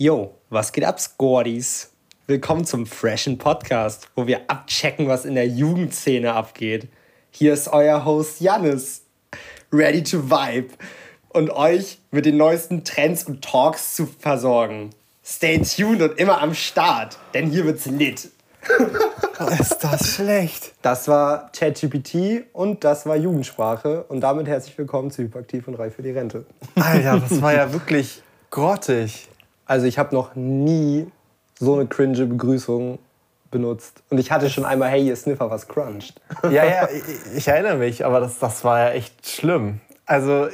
Yo, was geht ab, Squaddies? Willkommen zum Freshen Podcast, wo wir abchecken, was in der Jugendszene abgeht. Hier ist euer Host Jannis, ready to vibe und euch mit den neuesten Trends und Talks zu versorgen. Stay tuned und immer am Start, denn hier wird's lit. Ist das schlecht? Das war ChatGPT und das war Jugendsprache und damit herzlich willkommen zu Hyperaktiv und reif für die Rente. Alter, das war ja wirklich grottig. Also ich habe noch nie so eine cringe Begrüßung benutzt. Und ich hatte schon einmal, hey, ihr Sniffer, was cruncht. Ja, ja, ich, ich erinnere mich, aber das, das war ja echt schlimm. Also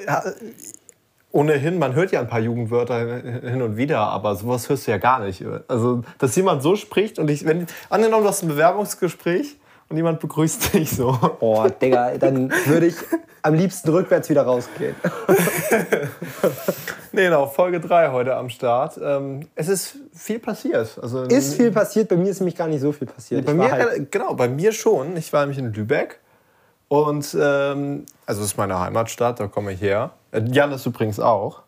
ohnehin, man hört ja ein paar Jugendwörter hin und wieder, aber sowas hörst du ja gar nicht. Also, dass jemand so spricht und ich, wenn, angenommen, du hast ein Bewerbungsgespräch und jemand begrüßt dich so. Boah, Digga, dann würde ich am liebsten rückwärts wieder rausgehen. nee, genau, Folge 3 heute am Start. Ähm, es ist viel passiert. Also, ist viel passiert, bei mir ist nämlich gar nicht so viel passiert. Bei mir, halt genau, bei mir schon. Ich war nämlich in Lübeck und ähm, also das ist meine Heimatstadt, da komme ich her. Äh, Jan ist übrigens auch.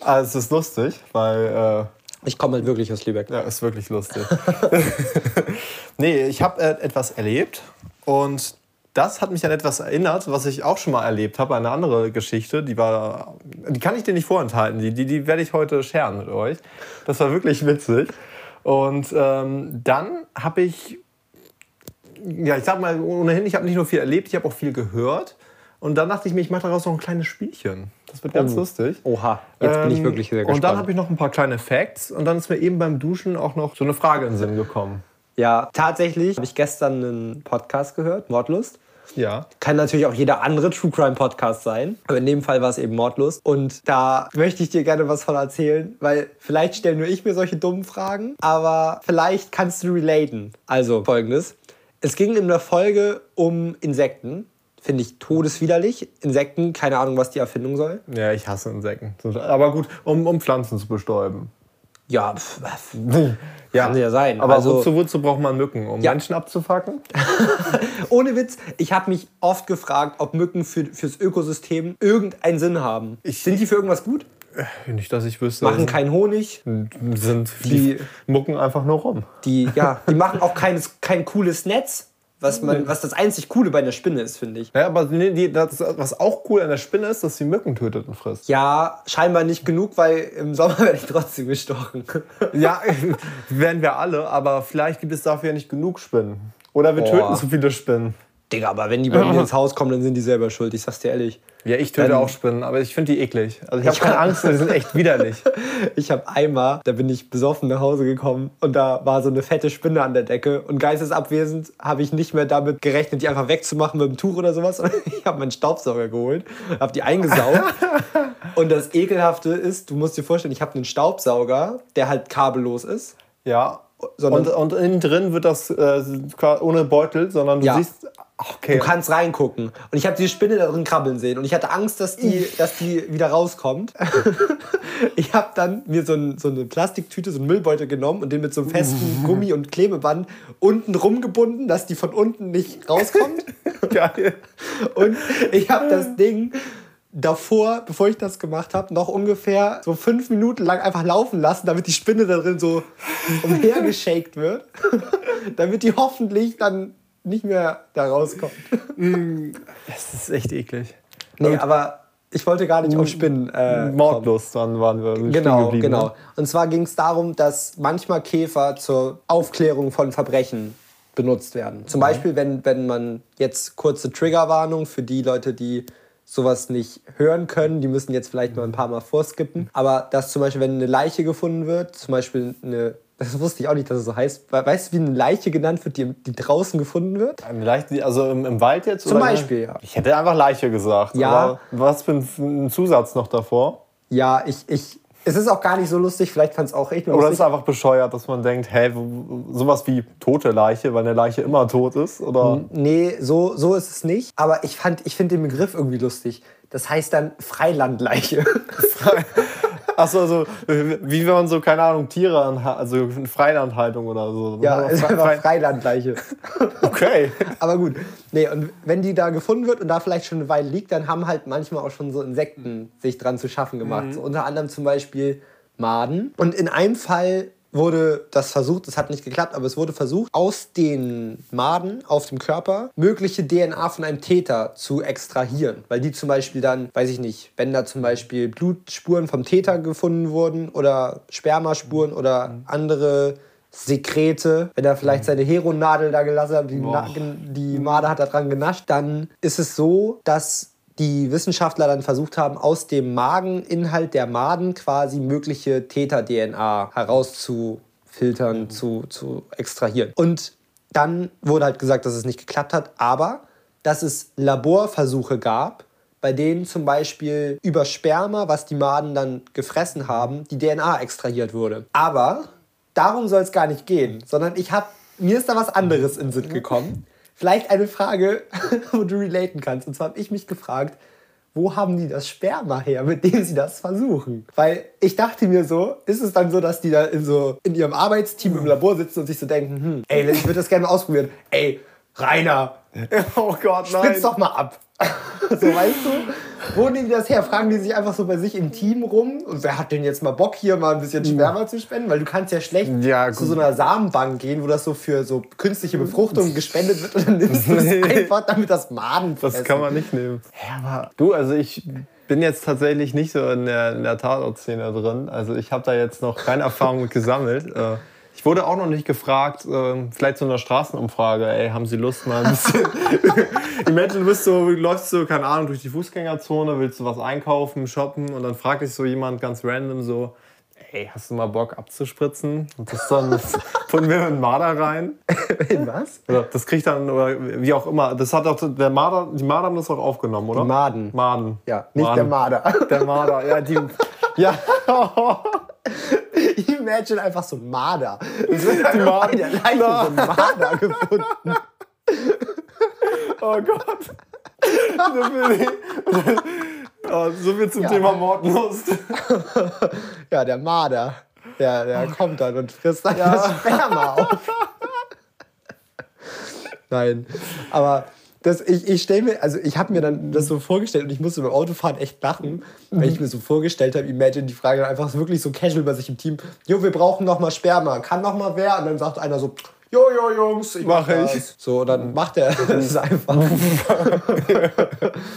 Also es ist lustig, weil... Äh, ich komme halt wirklich aus Lübeck. Ja, ist wirklich lustig. nee, ich habe äh, etwas erlebt und das hat mich an etwas erinnert, was ich auch schon mal erlebt habe, eine andere Geschichte, die war, die kann ich dir nicht vorenthalten, die, die, die werde ich heute scheren mit euch. Das war wirklich witzig. Und ähm, dann habe ich, ja, ich sag mal ohnehin, ich habe nicht nur viel erlebt, ich habe auch viel gehört. Und dann dachte ich mir, ich mache daraus noch ein kleines Spielchen. Das wird ganz oh. lustig. Oha, jetzt bin ich ähm, wirklich sehr gespannt. Und dann habe ich noch ein paar kleine Facts und dann ist mir eben beim Duschen auch noch so eine Frage in den Sinn gekommen. Ja, tatsächlich habe ich gestern einen Podcast gehört, Mordlust. Ja. Kann natürlich auch jeder andere True Crime Podcast sein. Aber in dem Fall war es eben Mordlust. Und da möchte ich dir gerne was von erzählen, weil vielleicht stelle nur ich mir solche dummen Fragen, aber vielleicht kannst du relaten. Also folgendes. Es ging in der Folge um Insekten. Finde ich todeswiderlich. Insekten, keine Ahnung, was die Erfindung soll. Ja, ich hasse Insekten. Aber gut, um, um Pflanzen zu bestäuben. Ja, pf, ja. kann ja sein. Aber also, wozu, wozu braucht man Mücken? Um ja. Menschen abzufacken? Ohne Witz, ich habe mich oft gefragt, ob Mücken für, fürs Ökosystem irgendeinen Sinn haben. Ich, Sind die für irgendwas gut? Äh, nicht, dass ich wüsste. Machen keinen Honig. Sind die, die mucken einfach nur rum. Die, ja, die machen auch kein, kein cooles Netz was, man, was das einzig Coole bei einer Spinne ist, finde ich. Ja, aber die, das, was auch cool an der Spinne ist, dass sie Mücken tötet und frisst. Ja, scheinbar nicht genug, weil im Sommer werde ich trotzdem gestochen. ja, werden wir alle, aber vielleicht gibt es dafür ja nicht genug Spinnen. Oder wir Boah. töten zu viele Spinnen. Digga, aber wenn die bei mir ins Haus kommen, dann sind die selber schuld. Ich sag's dir ehrlich. Ja, ich töte dann, auch Spinnen, aber ich finde die eklig. Also ich habe keine Angst, die sind echt widerlich. ich habe einmal, da bin ich besoffen nach Hause gekommen und da war so eine fette Spinne an der Decke und geistesabwesend habe ich nicht mehr damit gerechnet, die einfach wegzumachen mit dem Tuch oder sowas. ich habe meinen Staubsauger geholt, habe die eingesaugt. und das Ekelhafte ist, du musst dir vorstellen, ich habe einen Staubsauger, der halt kabellos ist. Ja. Und, und innen drin wird das äh, ohne Beutel, sondern du ja. siehst Okay. Du kannst reingucken. Und ich habe die Spinne da drin krabbeln sehen. Und ich hatte Angst, dass die, dass die wieder rauskommt. ich habe dann mir so, ein, so, eine Plastiktüte, so einen Müllbeutel genommen und den mit so einem festen Gummi- und Klebeband unten rumgebunden, dass die von unten nicht rauskommt. Geil. Und ich habe das Ding davor, bevor ich das gemacht habe, noch ungefähr so fünf Minuten lang einfach laufen lassen, damit die Spinne da drin so umhergeschakt wird. damit die hoffentlich dann nicht mehr da rauskommt. Mm, das ist echt eklig. Nee, Und aber ich wollte gar nicht auf Spinnen. Äh, Mordlos, dann waren wir Genau, genau. Ne? Und zwar ging es darum, dass manchmal Käfer zur Aufklärung von Verbrechen benutzt werden. Zum Beispiel, wenn, wenn man jetzt kurze Triggerwarnung für die Leute, die sowas nicht hören können, die müssen jetzt vielleicht mal ein paar Mal vorskippen. Aber dass zum Beispiel, wenn eine Leiche gefunden wird, zum Beispiel eine das wusste ich auch nicht, dass es so heißt. Weißt du, wie eine Leiche genannt wird, die, die draußen gefunden wird? Eine Leiche, also im, im Wald jetzt? Zum Beispiel, ja. Ich hätte einfach Leiche gesagt. Ja. was für ein, ein, Zusatz noch davor? Ja, ich, ich, es ist auch gar nicht so lustig. Vielleicht fand es auch echt lustig. Oder es ist einfach bescheuert, dass man denkt, hä, sowas wie tote Leiche, weil eine Leiche immer tot ist? Oder? Nee, so, so ist es nicht. Aber ich, ich finde den Begriff irgendwie lustig. Das heißt dann Freilandleiche. Achso, also wie wenn man so, keine Ahnung, Tiere, also Freilandhaltung oder so. Ja, es ist einfach Freilandleiche. Okay. Aber gut. Nee, und wenn die da gefunden wird und da vielleicht schon eine Weile liegt, dann haben halt manchmal auch schon so Insekten sich dran zu schaffen gemacht. Mhm. So unter anderem zum Beispiel Maden. Und in einem Fall wurde das versucht, es hat nicht geklappt, aber es wurde versucht, aus den Maden auf dem Körper mögliche DNA von einem Täter zu extrahieren. Weil die zum Beispiel dann, weiß ich nicht, wenn da zum Beispiel Blutspuren vom Täter gefunden wurden oder Spermaspuren oder andere Sekrete, wenn er vielleicht seine Heronadel da gelassen hat, die, die Made hat da dran genascht, dann ist es so, dass die Wissenschaftler dann versucht haben, aus dem Mageninhalt der Maden quasi mögliche Täter-DNA herauszufiltern, mhm. zu, zu extrahieren. Und dann wurde halt gesagt, dass es nicht geklappt hat, aber dass es Laborversuche gab, bei denen zum Beispiel über Sperma, was die Maden dann gefressen haben, die DNA extrahiert wurde. Aber darum soll es gar nicht gehen, sondern ich habe mir ist da was anderes in Sinn gekommen. Vielleicht eine Frage, wo du relaten kannst. Und zwar habe ich mich gefragt, wo haben die das Sperma her, mit dem sie das versuchen? Weil ich dachte mir so, ist es dann so, dass die da in, so, in ihrem Arbeitsteam im Labor sitzen und sich so denken, hm, ey, ich würde das gerne mal ausprobieren. Ey, Rainer, oh Gott, nein. spritz doch mal ab. so, weißt du? Wo nehmen die das her? Fragen die sich einfach so bei sich im Team rum? Und wer hat denn jetzt mal Bock, hier mal ein bisschen Sperma zu spenden? Weil du kannst ja schlecht ja, zu so einer Samenbank gehen, wo das so für so künstliche Befruchtung gespendet wird und dann nimmst du es einfach, damit das Maden fressen. Das kann man nicht nehmen. Ja, aber du, also ich bin jetzt tatsächlich nicht so in der, in der Tatort-Szene drin. Also ich habe da jetzt noch keine Erfahrung gesammelt. Ich wurde auch noch nicht gefragt, äh, vielleicht so einer Straßenumfrage, ey, haben Sie Lust mal ein bisschen. Imagine, du bist so, läufst so, keine Ahnung, durch die Fußgängerzone, willst du was einkaufen, shoppen und dann fragt dich so jemand ganz random so, ey, hast du mal Bock abzuspritzen? Und das dann von mir in Marder rein. In was? Oder das kriegt dann, oder wie auch immer. Das hat auch, der Marder, die Marder haben das auch aufgenommen, oder? Die Maden. Maden. Ja, nicht Maden. der Marder. Der Marder, ja, die, ja. Imagine einfach so ein Marder. Es wird die der Leiche so ein Marder gefunden. Oh Gott. So viel, oh, so viel zum ja. Thema Mordlust. Ja, der Marder. Der, der kommt dann und frisst dann ja. das Sperma auf. Nein, aber das, ich, ich stelle mir, also ich habe mir dann das so vorgestellt und ich musste beim Autofahren echt lachen, weil ich mir so vorgestellt habe, imagine die Frage einfach wirklich so casual bei sich im Team, jo, wir brauchen noch mal Sperma, kann noch mal wer? Und dann sagt einer so, jo, jo, Jungs, ich mach, mach ich. So, und dann macht er das einfach.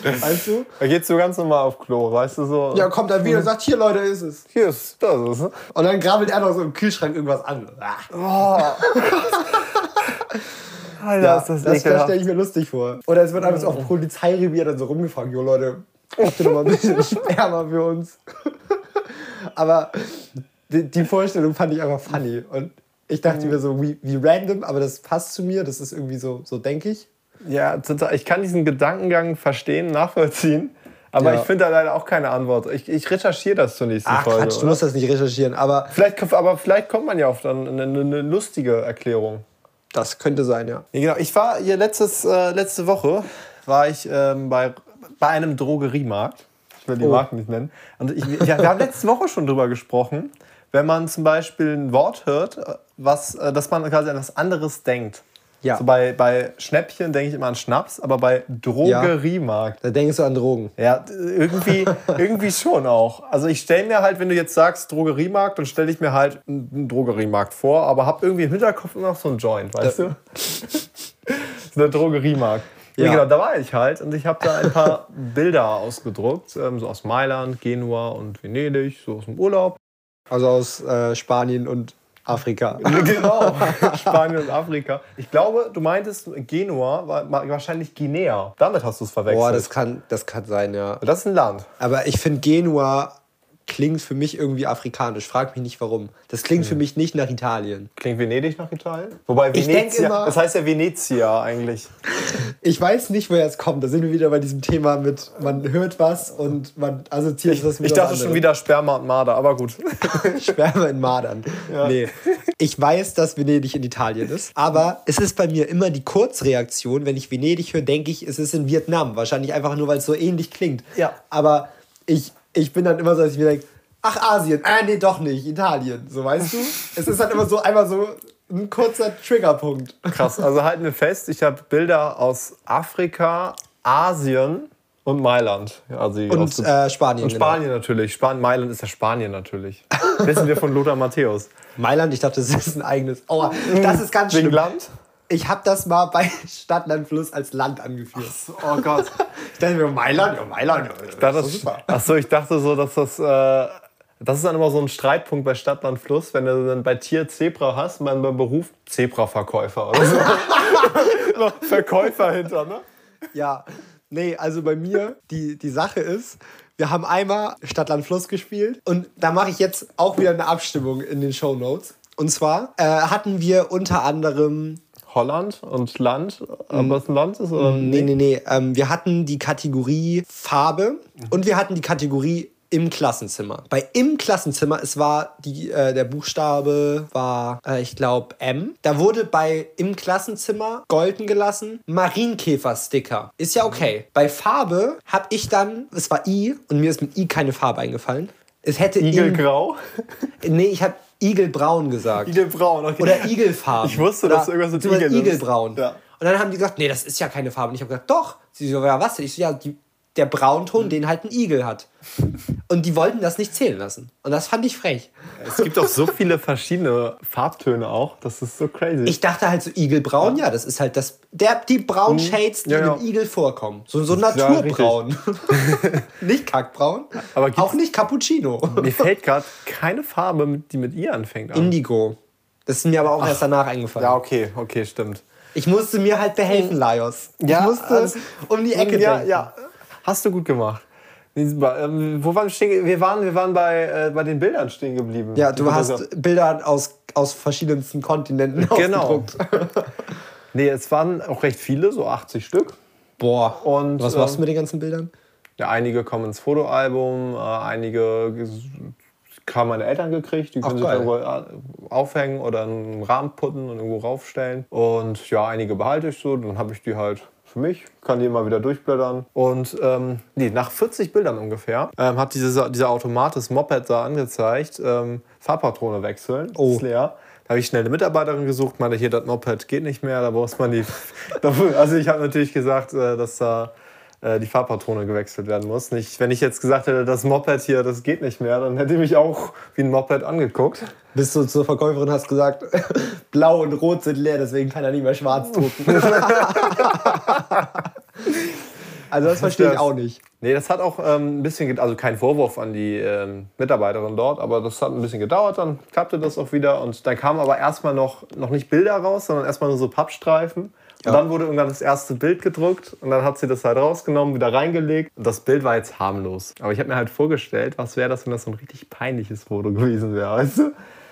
weißt du? Da geht's so ganz normal auf Klo, weißt du so. Ja, kommt dann wieder und sagt, hier Leute, ist es. Hier ist, das ist es. Und dann grabbelt er noch so im Kühlschrank irgendwas an. Oh. Alter, ja, ist das Das, das stelle ich mir lustig vor. Oder es wird einfach so auf Polizeirevier dann so rumgefangen. Jo, Leute, habt ihr noch mal ein bisschen Sperma für uns? aber die, die, Vorstellung fand ich einfach funny. Und ich dachte mhm. mir so, wie, wie random, aber das passt zu mir. Das ist irgendwie so, so denke ich. Ja, total. Ich kann diesen Gedankengang verstehen, nachvollziehen. Aber ja. ich finde da leider auch keine Antwort. Ich, ich recherchiere das zur nächsten Ach, Folge. Quatsch, du musst das nicht recherchieren. Aber vielleicht, aber vielleicht kommt man ja auf dann eine, eine lustige Erklärung. Das könnte sein, ja. ja genau. Ich war hier letztes, äh, letzte Woche war ich ähm, bei, bei einem Drogeriemarkt. Ich will die oh. Marken nicht nennen. Und ich, ja, wir haben letzte Woche schon drüber gesprochen, wenn man zum Beispiel ein Wort hört, äh, was, äh, dass man quasi an etwas anderes denkt. Ja. So bei, bei Schnäppchen denke ich immer an Schnaps, aber bei Drogeriemarkt. Ja, da denkst du an Drogen. Ja, irgendwie, irgendwie schon auch. Also ich stelle mir halt, wenn du jetzt sagst Drogeriemarkt, dann stelle ich mir halt einen Drogeriemarkt vor, aber habe irgendwie im Hinterkopf immer noch so einen Joint, weißt du? so ein Drogeriemarkt. Ja. ja. genau, da war ich halt und ich habe da ein paar Bilder ausgedruckt, ähm, so aus Mailand, Genua und Venedig, so aus dem Urlaub. Also aus äh, Spanien und Afrika. genau, Spanien und Afrika. Ich glaube, du meintest Genua, war wahrscheinlich Guinea. Damit hast du es verwechselt. Boah, das kann, das kann sein, ja. Das ist ein Land. Aber ich finde Genua klingt für mich irgendwie afrikanisch. Frag mich nicht warum. Das klingt hm. für mich nicht nach Italien. Klingt Venedig nach Italien? Wobei Venezia, immer, das heißt ja Venezia eigentlich. Ich weiß nicht, woher es kommt. Da sind wir wieder bei diesem Thema mit, man hört was und man assoziiert ich, das mit Ich dachte schon wieder Sperma und Marder, aber gut. Sperma in Madern. Ja. Nee. Ich weiß, dass Venedig in Italien ist, aber es ist bei mir immer die Kurzreaktion. Wenn ich Venedig höre, denke ich, es ist in Vietnam. Wahrscheinlich einfach nur, weil es so ähnlich klingt. Ja. Aber ich ich bin dann immer so, dass ich mir denke, ach Asien, äh, nee, doch nicht, Italien, so weißt du? es ist halt immer so einmal so ein kurzer Triggerpunkt. Krass, also halten wir fest, ich habe Bilder aus Afrika, Asien Und Mailand. Also Und äh, Spanien. und genau. Spanien natürlich. Span Mailand ist ja Spanien natürlich. Wissen wir von Lothar Matthäus. Mailand, ich dachte, das ist ein eigenes. Oh, das ist ganz Wegen schlimm. Land? Ich habe das mal bei Stadt, Land, Fluss als Land angeführt. Oh Gott. Ich dachte mir, Mailand, ja, Mailand. Ja, Das ist, achso, ich dachte so, dass das. Äh, das ist dann immer so ein Streitpunkt bei Stadt, Land, Fluss, wenn du dann bei Tier Zebra hast, man beim Beruf Zebra-Verkäufer oder so. Noch Verkäufer hinter, ne? Ja, nee, also bei mir, die, die Sache ist, wir haben einmal Stadt, Land, Fluss gespielt und da mache ich jetzt auch wieder eine Abstimmung in den Show Notes. Und zwar äh, hatten wir unter anderem, Holland und Land, ob das ein Land ist oder nee, nee, nee, ähm, wir hatten die Kategorie Farbe und wir hatten die Kategorie im Klassenzimmer. Bei im Klassenzimmer, es war die, äh, der Buchstabe war, äh, ich glaube, M. Da wurde bei im Klassenzimmer golden gelassen Marienkäfer-Sticker. Ist ja okay. Bei Farbe habe ich dann, es war I und mir ist mit I keine Farbe eingefallen. Es hätte im, Igelgrau? Nee, ich habe Igelbraun gesagt. Igelbraun, okay. Oder Igelfarben. Ich wusste, dass irgendwas mit beziehungsweise Igel nimmst. Igelbraun. Ja. Und dann haben die gesagt, nee, das ist ja keine Farbe. Und ich habe gesagt, doch. Sie so, ja, was? Ich so, ja, die, der Braunton, den halt ein Igel hat. Und die wollten das nicht zählen lassen. Und das fand ich frech. Es gibt auch so viele verschiedene Farbtöne auch. Das ist so crazy. Ich dachte halt so Igelbraun, ja, das ist halt das, der, die braunen Shades, die Mhm. Ja, ja. im Igel vorkommen. So, so Ja, naturbraun. nicht kackbraun, Aber auch nicht Cappuccino. Mir fällt gerade keine Farbe, die mit I anfängt. An. Indigo. Das ist mir aber auch erst danach eingefallen. Ja, okay, okay, stimmt. Ich musste mir halt behelfen, Laios. Ja, ich musste alles- um die Ecke ja, denken. ja, hast du gut gemacht. Ähm, Wo waren wir stehen? Wir waren, wir waren bei, äh, bei den Bildern stehen geblieben. Ja, du hast Fotogra- Bilder aus, aus verschiedensten Kontinenten Genau. ausgedruckt. Nee, es waren auch recht viele, so 80 Stück. Boah. Und, Was machst ähm, du mit den ganzen Bildern? Ja, einige kommen ins Fotoalbum, äh, einige haben meine Eltern gekriegt, die können Ach, sich irgendwo äh, aufhängen oder einen Rahmen putten und irgendwo raufstellen. Und ja, einige behalte ich so, dann habe ich die halt für mich, kann die immer wieder durchblättern. Und ähm, nee, nach 40 Bildern ungefähr ähm, hat dieser, dieser Automat das Moped da angezeigt, ähm, Fahrpatrone wechseln, Oh. ist leer. Da habe ich schnell eine Mitarbeiterin gesucht, meinte, hier, das Moped geht nicht mehr, da muss man die... also ich habe natürlich gesagt, äh, dass da äh, die Fahrpatrone gewechselt werden muss. Nicht, wenn ich jetzt gesagt hätte, das Moped hier, das geht nicht mehr, dann hätte ich mich auch wie ein Moped angeguckt. Bist du zur Verkäuferin hast gesagt, blau und rot sind leer, deswegen kann er nicht mehr schwarz drucken. also das verstehe ich auch nicht. Nee, das hat auch ähm, ein bisschen, also kein Vorwurf an die ähm, Mitarbeiterin dort, aber das hat ein bisschen gedauert, dann klappte das auch wieder und dann kamen aber erstmal noch, noch nicht Bilder raus, sondern erstmal nur so Pappstreifen. Ja. Und dann wurde irgendwann das erste Bild gedruckt und dann hat sie das halt rausgenommen, wieder reingelegt. Und das Bild war jetzt harmlos. Aber ich habe mir halt vorgestellt, was wäre das, wenn das so ein richtig peinliches Foto gewesen wäre, weißt du?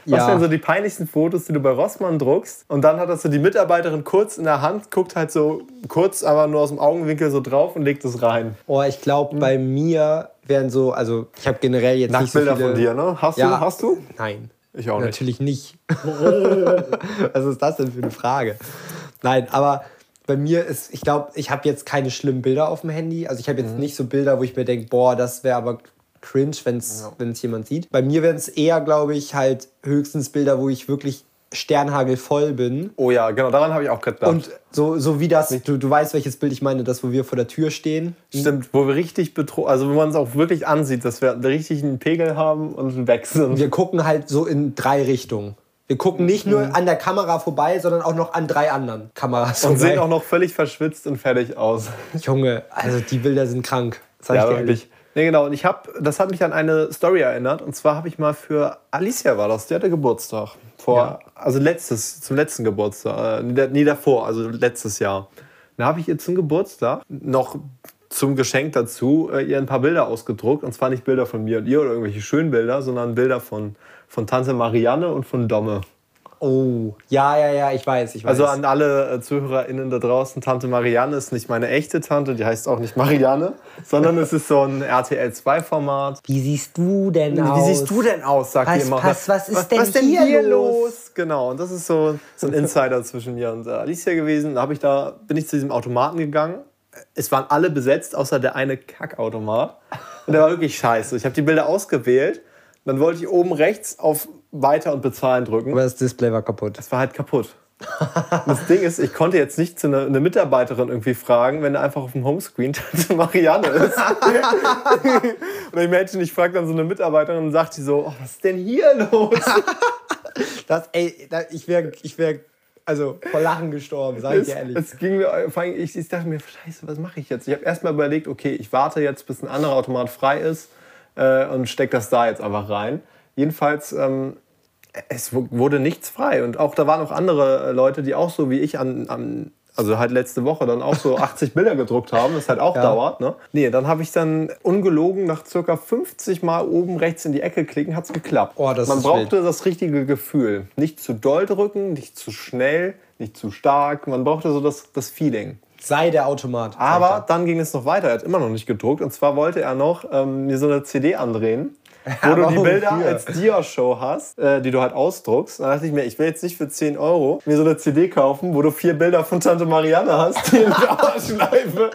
Was Ja. wären so die peinlichsten Fotos, die du bei Rossmann druckst? Und dann hat das so die Mitarbeiterin kurz in der Hand, guckt halt so kurz, aber nur aus dem Augenwinkel so drauf und legt es rein. Oh, ich glaube, bei mir wären so, also ich habe generell jetzt nicht so Nacktbilder viele... von dir, ne? Hast Ja. du? Hast du? Nein. Ich auch nicht. Natürlich nicht. Was ist das denn für eine Frage? Nein, aber bei mir ist, ich glaube, ich habe jetzt keine schlimmen Bilder auf dem Handy. Also ich habe jetzt Mhm. nicht so Bilder, wo ich mir denke, boah, das wäre aber cringe, wenn es jemand sieht. Bei mir wären es eher, glaube ich, halt höchstens Bilder, wo ich wirklich sternhagelvoll bin. Oh ja, genau, daran habe ich auch gedacht. Und so, so wie das, du, du weißt, welches Bild ich meine, das, wo wir vor der Tür stehen. Stimmt, wo wir richtig betrogen, also wo man es auch wirklich ansieht, dass wir richtig einen Pegel haben und sind. Wir gucken halt so in drei Richtungen. Wir gucken nicht nur an der Kamera vorbei, sondern auch noch an drei anderen Kameras Und vorbei. sehen auch noch völlig verschwitzt und fertig aus. Junge, also die Bilder sind krank. Sag ich Ja, dir ehrlich. wirklich. Nee, genau. Und ich habe, das hat mich an eine Story erinnert. Und zwar habe ich mal für Alicia war das, die hatte Geburtstag. Vor, Ja. also letztes, zum letzten Geburtstag. Äh, nee, nee, davor, also letztes Jahr. Da habe ich ihr zum Geburtstag noch zum Geschenk dazu äh, ihr ein paar Bilder ausgedruckt. Und zwar nicht Bilder von mir und ihr oder irgendwelche schönen Bilder, sondern Bilder von, von Tante Marianne und von Domme. Oh, ja, ja, ja, ich weiß, ich weiß. Also an alle äh, ZuhörerInnen da draußen, Tante Marianne ist nicht meine echte Tante, die heißt auch nicht Marianne, sondern es ist so ein RTL-2-Format. Wie siehst du denn Wie aus? siehst du denn aus, sagt Was immer. pass- was ist was, denn was hier hier, los? los? Genau, und das ist so, so ein Insider zwischen mir und äh, Alicia gewesen. Da, hab ich da bin ich zu diesem Automaten gegangen. Es waren alle besetzt, außer der eine Kackautomat. Und der war wirklich scheiße. Ich habe die Bilder ausgewählt. Dann wollte ich oben rechts auf Weiter und Bezahlen drücken. Aber das Display war kaputt. Das war halt kaputt. Das Ding ist, ich konnte jetzt nicht zu einer eine Mitarbeiterin irgendwie fragen, wenn da einfach auf dem Homescreen Tante Marianne ist. und imagine, ich frage dann so eine Mitarbeiterin und sagt die so, oh, was ist denn hier los? Das, ey, da, ich wäre, ich wär, also vor Lachen gestorben, sag ich Es, dir ehrlich. es ging mir, vor allem, ich, ich dachte mir, scheiße, was mache ich jetzt? Ich habe erstmal überlegt, okay, ich warte jetzt, bis ein anderer Automat frei ist äh, und stecke das da jetzt einfach rein. Jedenfalls, ähm, es wu- wurde nichts frei. Und auch da waren noch andere äh, Leute, die auch so wie ich an, an also halt letzte Woche dann auch so 80 Bilder gedruckt haben, das halt auch Ja. dauert. Ne? Nee, dann habe ich dann ungelogen nach circa 50 Mal oben rechts in die Ecke klicken, hat es geklappt. Oh, Man brauchte das richtige Gefühl. Nicht zu doll drücken, nicht zu schnell, nicht zu stark. Man brauchte so das, das Feeling. Sei der Automat. Aber dann ging es noch weiter. Er hat immer noch nicht gedruckt. Und zwar wollte er noch ähm, mir so eine CD andrehen, wo du die Bilder wofür? als Dia-Show hast, äh, die du halt ausdruckst. Dann dachte ich mir, ich will jetzt nicht für 10 Euro mir so eine CD kaufen, wo du vier Bilder von Tante Marianne hast, die in Dauerschleife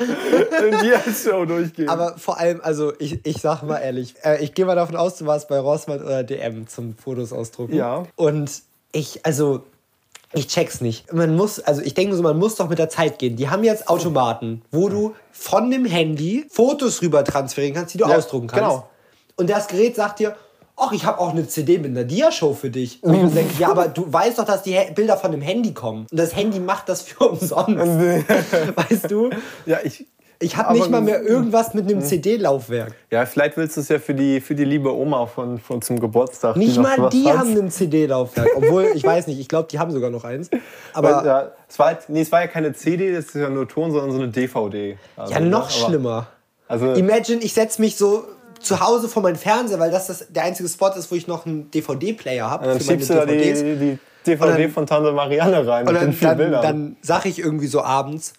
in Dia-Show durchgehen. Aber vor allem, also ich, ich sag mal ehrlich, äh, ich gehe mal davon aus, du warst bei Rossmann oder DM zum Fotos ausdrucken. Ja. Und ich, also, ich check's nicht. Man muss, also ich denke so, man muss doch mit der Zeit gehen. Die haben jetzt Automaten, wo du von dem Handy Fotos rüber transferieren kannst, die du Ja, ausdrucken kannst. genau. Und das Gerät sagt dir, ach, ich habe auch eine CD mit einer Dia-Show für dich. Und ich mir denke, ja, aber du weißt doch, dass die Bilder von dem Handy kommen. Und das Handy macht das für umsonst. weißt du? ja, ich, Ich habe nicht mal mehr irgendwas mit einem CD-Laufwerk. ja, vielleicht willst du es ja für die, für die liebe Oma von, von zum Geburtstag. Nicht noch mal die haben ein CD-Laufwerk. Obwohl, ich weiß nicht, ich glaube, die haben sogar noch eins. Aber Weil, ja, es, war, halt- nee, es war ja keine CD, das ist ja nur Ton, sondern so eine DVD. Also, ja, noch aber- schlimmer. Also, Imagine, ich setze mich so zu Hause vor meinen Fernseher, weil das, das der einzige Spot ist, wo ich noch einen DVD-Player habe dann für meine schiebst du da die, die DVD dann- von Tante Marianne rein Und mit den dann, dann, dann sage ich irgendwie so abends,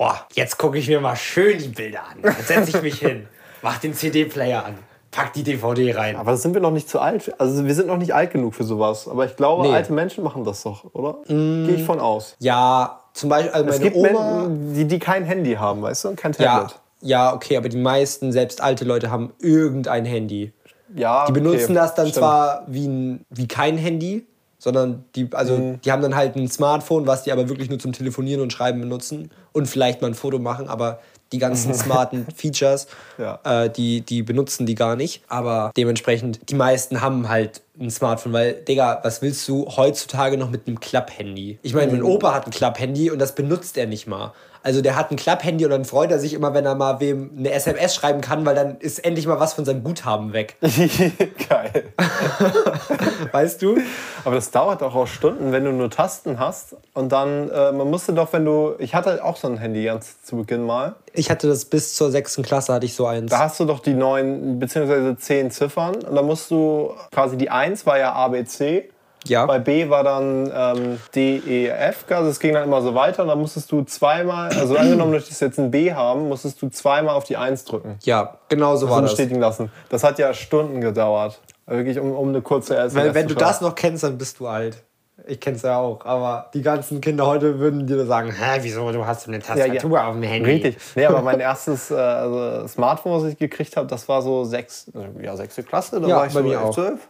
oh, jetzt gucke ich mir mal schön die Bilder an. Jetzt setze ich mich hin, mach den CD-Player an, pack die DVD rein. aber sind wir noch nicht zu alt? Also wir sind noch nicht alt genug für sowas. Aber ich glaube, Nee. Mm. alte Menschen machen das doch, oder? Gehe ich von aus. Ja, zum Beispiel, also Es meine gibt Oma... Menschen, die, die kein Handy haben, weißt du? Und kein ja, Tablet. ja, okay, aber die meisten, selbst alte Leute, haben irgendein Handy. Ja, Die benutzen das dann zwar wie, ein, wie kein Handy, sondern die, also Mhm. die haben dann halt ein Smartphone, was die aber wirklich nur zum Telefonieren und Schreiben benutzen und vielleicht mal ein Foto machen, aber die ganzen smarten Features, Ja. äh, die, die benutzen die gar nicht. Aber dementsprechend, die meisten haben halt ein Smartphone, weil, Digga, was willst du heutzutage noch mit einem Klapp-Handy? Ich meine, mein Opa hat ein Klapp-Handy und das benutzt er nicht mal. Also der hat ein Klapp-Handy und dann freut er sich immer, wenn er mal wem eine SMS schreiben kann, weil dann ist endlich mal was von seinem Guthaben weg. Geil. Weißt du? Aber das dauert doch auch Stunden, wenn du nur Tasten hast. Und dann, äh, man musste doch, wenn du. Ich hatte auch so ein Handy ganz zu Beginn mal. Ich hatte das bis zur sechsten Klasse, hatte ich so eins. Da hast du doch die neun bzw. zehn Ziffern. Und dann musst du quasi die 1 war ja ABC. Ja. Bei B war dann ähm, D, E, F. Also es ging dann immer so weiter. Und dann musstest du zweimal, also angenommen, du möchtest jetzt ein B haben, musstest du zweimal auf die 1 drücken. Ja, genau so war Und das. bestätigen lassen. Das hat ja Stunden gedauert. Wirklich um, um eine kurze SMS wenn zu du das noch kennst, dann bist du alt. Ich kenn's ja auch, aber die ganzen Kinder heute würden dir sagen, hä, wieso, du hast so eine Tastatur auf dem Handy. Richtig. Nee, aber mein erstes äh, also Smartphone, was ich gekriegt habe, das war so sechs, äh, ja, sechste Klasse. Da Ja, war ich bei so mir auch. zwölf.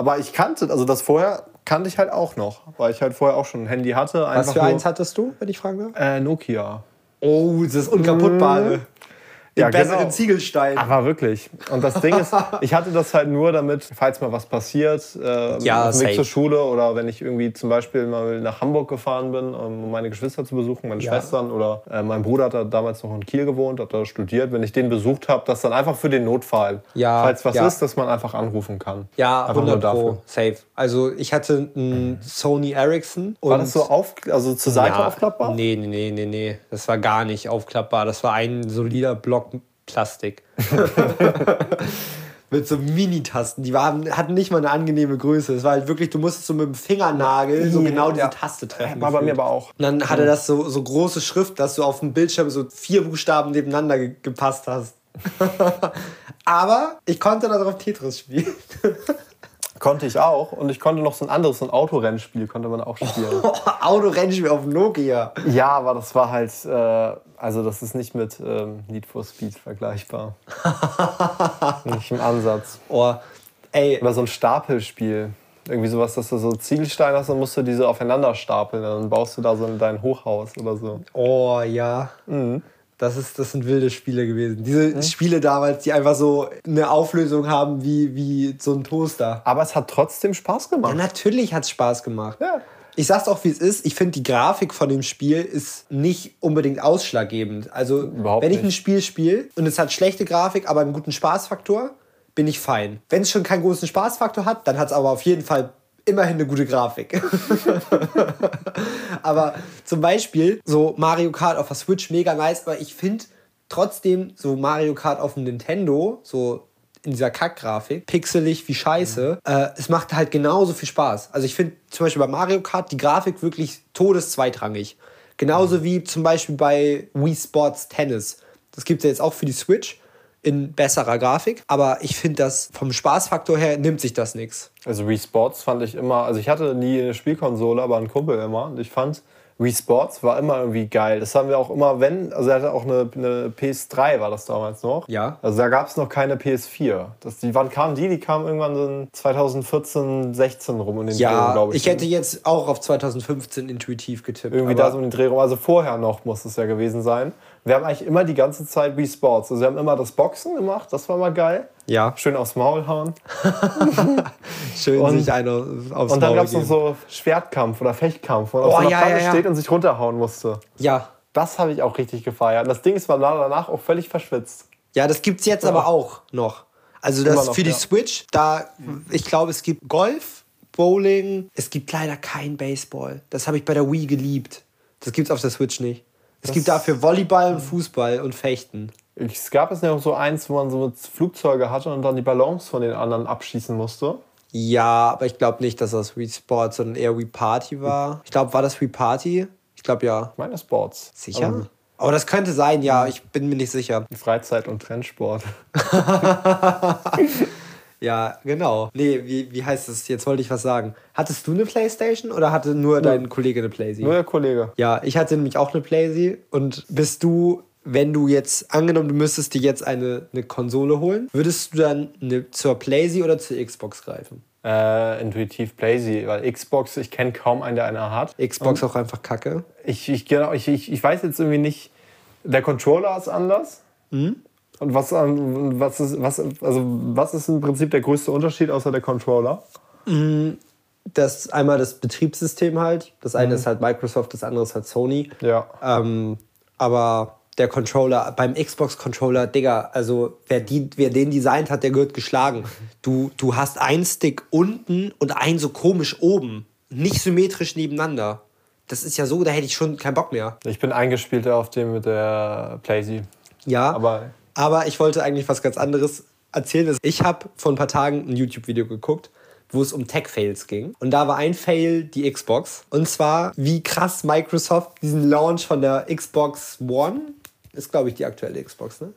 Aber ich kannte, also das vorher kannte ich halt auch noch, weil ich halt vorher auch schon ein Handy hatte. Was für nur, eins hattest du, wenn ich fragen darf? Äh, Nokia. Oh, das Unkaputtbare. Den Ja, besseren genau. Ziegelstein. Aber wirklich. Und das Ding ist, ich hatte das halt nur damit, falls mal was passiert, äh, Ja, auf dem Weg zur Schule oder wenn ich irgendwie zum Beispiel mal nach Hamburg gefahren bin, um meine Geschwister zu besuchen, meine Ja. Schwestern oder äh, mein Bruder hat da damals noch in Kiel gewohnt, hat da studiert. Wenn ich den besucht habe, das dann einfach für den Notfall, Ja, falls was ja. ist, dass man einfach anrufen kann. Ja, einfach nur 100 Pro, safe. Also ich hatte einen Sony Ericsson. War das so auf, also zur Seite Ja, aufklappbar? Nee, nee, nee, nee, nee. Das war gar nicht aufklappbar. Das war ein solider Block Plastik. Mit so Mini-Tasten. Die waren, hatten nicht mal eine angenehme Größe. Es war halt wirklich, du musstest so mit dem Fingernagel so genau diese ja. Taste treffen. War bei mir aber auch. Und dann hatte das so, so große Schrift, dass du auf dem Bildschirm so vier Buchstaben nebeneinander ge gepasst hast. aber ich konnte darauf Tetris spielen. Konnte ich auch. Und ich konnte noch so ein anderes, so ein Autorennspiel konnte man auch spielen. Autorennspiel auf dem Nokia. Ja, aber das war halt, äh, also das ist nicht mit ähm, Need for Speed vergleichbar. nicht im Ansatz. Oh, ey, Oder so ein Stapelspiel. Irgendwie sowas, dass du so Ziegelsteine hast, dann musst du diese aufeinander stapeln. Dann baust du da so dein Hochhaus oder so. Oh ja. Das, ist, das sind wilde Spiele gewesen. Diese Spiele damals, die einfach so eine Auflösung haben wie, wie so ein Toaster. Aber es hat trotzdem Spaß Ja, gemacht. natürlich hat es Spaß gemacht. Ja. Ich sag's auch, wie es ist. Ich finde, die Grafik von dem Spiel ist nicht unbedingt ausschlaggebend. Also, Überhaupt wenn ich ein Spiel spiele und es hat schlechte Grafik, aber einen guten Spaßfaktor, bin ich fein. Wenn es schon keinen großen Spaßfaktor hat, dann hat es aber auf jeden Fall immerhin eine gute Grafik. aber zum Beispiel so Mario Kart auf der Switch mega nice, aber ich finde trotzdem so Mario Kart auf dem Nintendo, so in dieser Kackgrafik, pixelig wie scheiße, äh, es macht halt genauso viel Spaß. Also ich finde zum Beispiel bei Mario Kart die Grafik wirklich todeszweitrangig. Genauso wie zum Beispiel bei Wii Sports Tennis. Das gibt es ja jetzt auch für die Switch in besserer Grafik. Aber ich finde das vom Spaßfaktor her nimmt sich das nichts. Also Wii Sports fand ich immer, also ich hatte nie eine Spielkonsole, aber einen Kumpel immer. Und ich fand, Wii Sports war immer irgendwie geil. Das haben wir auch immer, wenn, also er hatte auch eine, eine PS3, war das damals noch. Ja. Also da gab es noch keine PS4. Das, die, wann kamen die? Die kamen irgendwann so in 2014, 16 rum in den Dreh, Ja, glaube ich. ich hätte jetzt auch auf 2015 intuitiv getippt. irgendwie da so in den Dreh rum. Also vorher noch muss es ja gewesen sein. Wir haben eigentlich immer die ganze Zeit Wii Sports. Also wir haben immer das Boxen gemacht, das war mal geil. Ja, Schön aufs Maul hauen. schön Und- sich eine aufs Und dann Maul gab es noch so Schwertkampf oder Fechtkampf, wo man Oh, auf so einer ja, Platte ja, ja. steht und sich runterhauen musste. Ja, Das habe ich auch richtig gefeiert. Und das Ding ist war danach auch völlig verschwitzt. Ja, das gibt's jetzt aber auch noch. Also das noch, für die ja. Switch, da ich glaube, es gibt Golf, Bowling, es gibt leider kein Baseball. Das habe ich bei der Wii geliebt. Das gibt's auf der Switch nicht. Es gibt dafür Volleyball und Fußball und Fechten. Es gab es ja auch so eins, wo man so Flugzeuge hatte und dann die Ballons von den anderen abschießen musste. Ja, aber ich glaube nicht, dass das Wii Sports, sondern eher Wii Party war. Ich glaube, war das Wii Party? Ich glaube ja. Ich meine Sports. Sicher? Also Aber das könnte sein, ja. Ich bin mir nicht sicher. Freizeit- und Trendsport. Ja, genau. Nee, wie, wie heißt es? Jetzt wollte ich was sagen. Hattest du eine Playstation oder hatte nur dein Kollege eine Playstation? Nur der Kollege. Ja, ich hatte nämlich auch eine Playsee und bist du, wenn du jetzt, angenommen, du müsstest dir jetzt eine, eine Konsole holen, würdest du dann eine, zur Playsee oder zur Xbox greifen? Äh, intuitiv Blazy, weil Xbox, ich kenne kaum einen, der eine hat. Xbox auch einfach kacke. Ich, ich, genau, ich, ich, ich weiß jetzt irgendwie nicht, der Controller ist anders. Mhm. Und was, an- was, ist, was, also was ist im Prinzip der größte Unterschied außer der Controller? Das einmal das Betriebssystem halt. Das eine ist halt Microsoft, das andere ist halt Sony. Ja. Ähm, aber der Controller, beim Xbox-Controller, Digga, also wer, die, wer den designt hat, der gehört geschlagen. Du, du hast einen Stick unten und einen so komisch oben. Nicht symmetrisch nebeneinander. Das ist ja so, da hätte ich schon keinen Bock mehr. Ich bin eingespielter auf dem mit der Playsee. Ja, Aber aber ich wollte eigentlich was ganz anderes erzählen. Ich habe vor ein paar Tagen ein YouTube-Video geguckt, wo es um Tech-Fails ging. Und da war ein Fail die Xbox. Und zwar, wie krass Microsoft diesen Launch von der Xbox One, ist glaube ich die aktuelle Xbox, ne?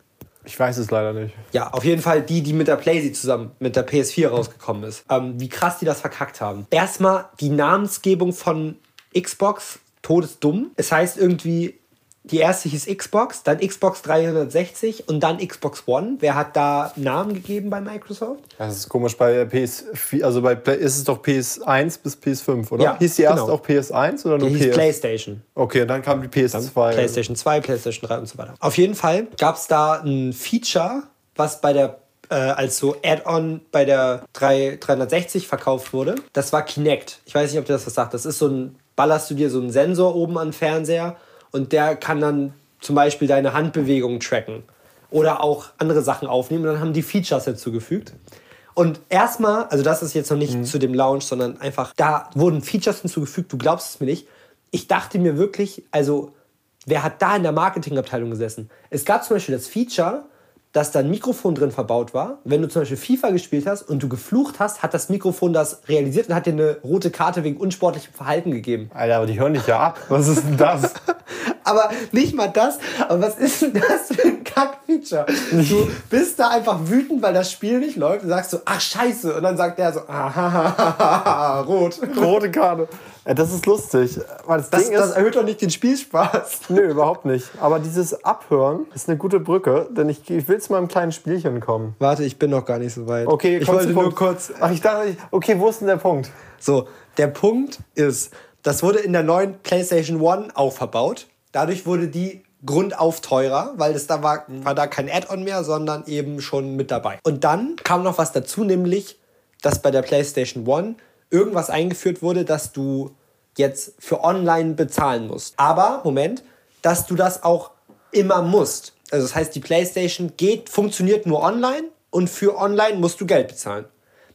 ich weiß es leider nicht. Ja, auf jeden Fall die, die mit der PlayStation zusammen, mit der PS4 rausgekommen ist. Ähm, wie krass die das verkackt haben. Erstmal die Namensgebung von Xbox, todesdumm. Es heißt irgendwie, die erste hieß Xbox, dann Xbox 360 und dann Xbox One. Wer hat da Namen gegeben bei Microsoft? Das ist komisch bei PS4, also bei Play, ist es doch PS1 bis PS5, oder? Ja, Hieß die genau. auch PS1 oder nur Die hieß PS? PlayStation. Okay, und dann kam die PS2. PlayStation 2, PlayStation 3 und so weiter. Auf jeden Fall gab es da ein Feature, was bei der äh, als so Add-on bei der 3, 360 verkauft wurde. Das war Kinect. Ich weiß nicht, ob dir das was sagt. Das ist so ein, ballerst du dir so einen Sensor oben an den Fernseher und der kann dann zum Beispiel deine Handbewegungen tracken oder auch andere Sachen aufnehmen. Und dann haben die Features hinzugefügt. Und erstmal, also das ist jetzt noch nicht zu dem Launch, sondern einfach, da wurden Features hinzugefügt, du glaubst es mir nicht. Ich dachte mir wirklich, also, wer hat da in der Marketingabteilung gesessen? Es gab zum Beispiel das Feature, dass da ein Mikrofon drin verbaut war. Wenn du zum Beispiel FIFA gespielt hast und du geflucht hast, hat das Mikrofon das realisiert und hat dir eine rote Karte wegen unsportlichem Verhalten gegeben. Alter, aber die hören dich ja ab. Was ist denn das? Aber nicht mal das. Aber was ist denn das für ein Kack-Feature. Du bist da einfach wütend, weil das Spiel nicht läuft. Du sagst so, ach scheiße. Und dann sagt der so, ah, rot. Rote Karte. Das ist lustig. Weil das, Das, Ding das ist. erhöht doch nicht den Spielspaß. Nö, überhaupt nicht. Aber dieses Abhören ist eine gute Brücke, denn ich, ich will zu meinem kleinen Spielchen kommen. Warte, ich bin noch gar nicht so weit. Okay, ich wollte nur kurz. Ach, ich dachte, okay, wo ist denn der Punkt? So, der Punkt ist, das wurde in der neuen PlayStation One auch verbaut. Dadurch wurde die grundauf teurer, weil es da war, war da kein Add-on mehr, sondern eben schon mit dabei. Und dann kam noch was dazu, nämlich, dass bei der PlayStation One irgendwas eingeführt wurde, dass du jetzt für online bezahlen musst. Aber, Moment, dass du das auch immer musst. Also das heißt, die PlayStation geht, funktioniert nur online und für online musst du Geld bezahlen.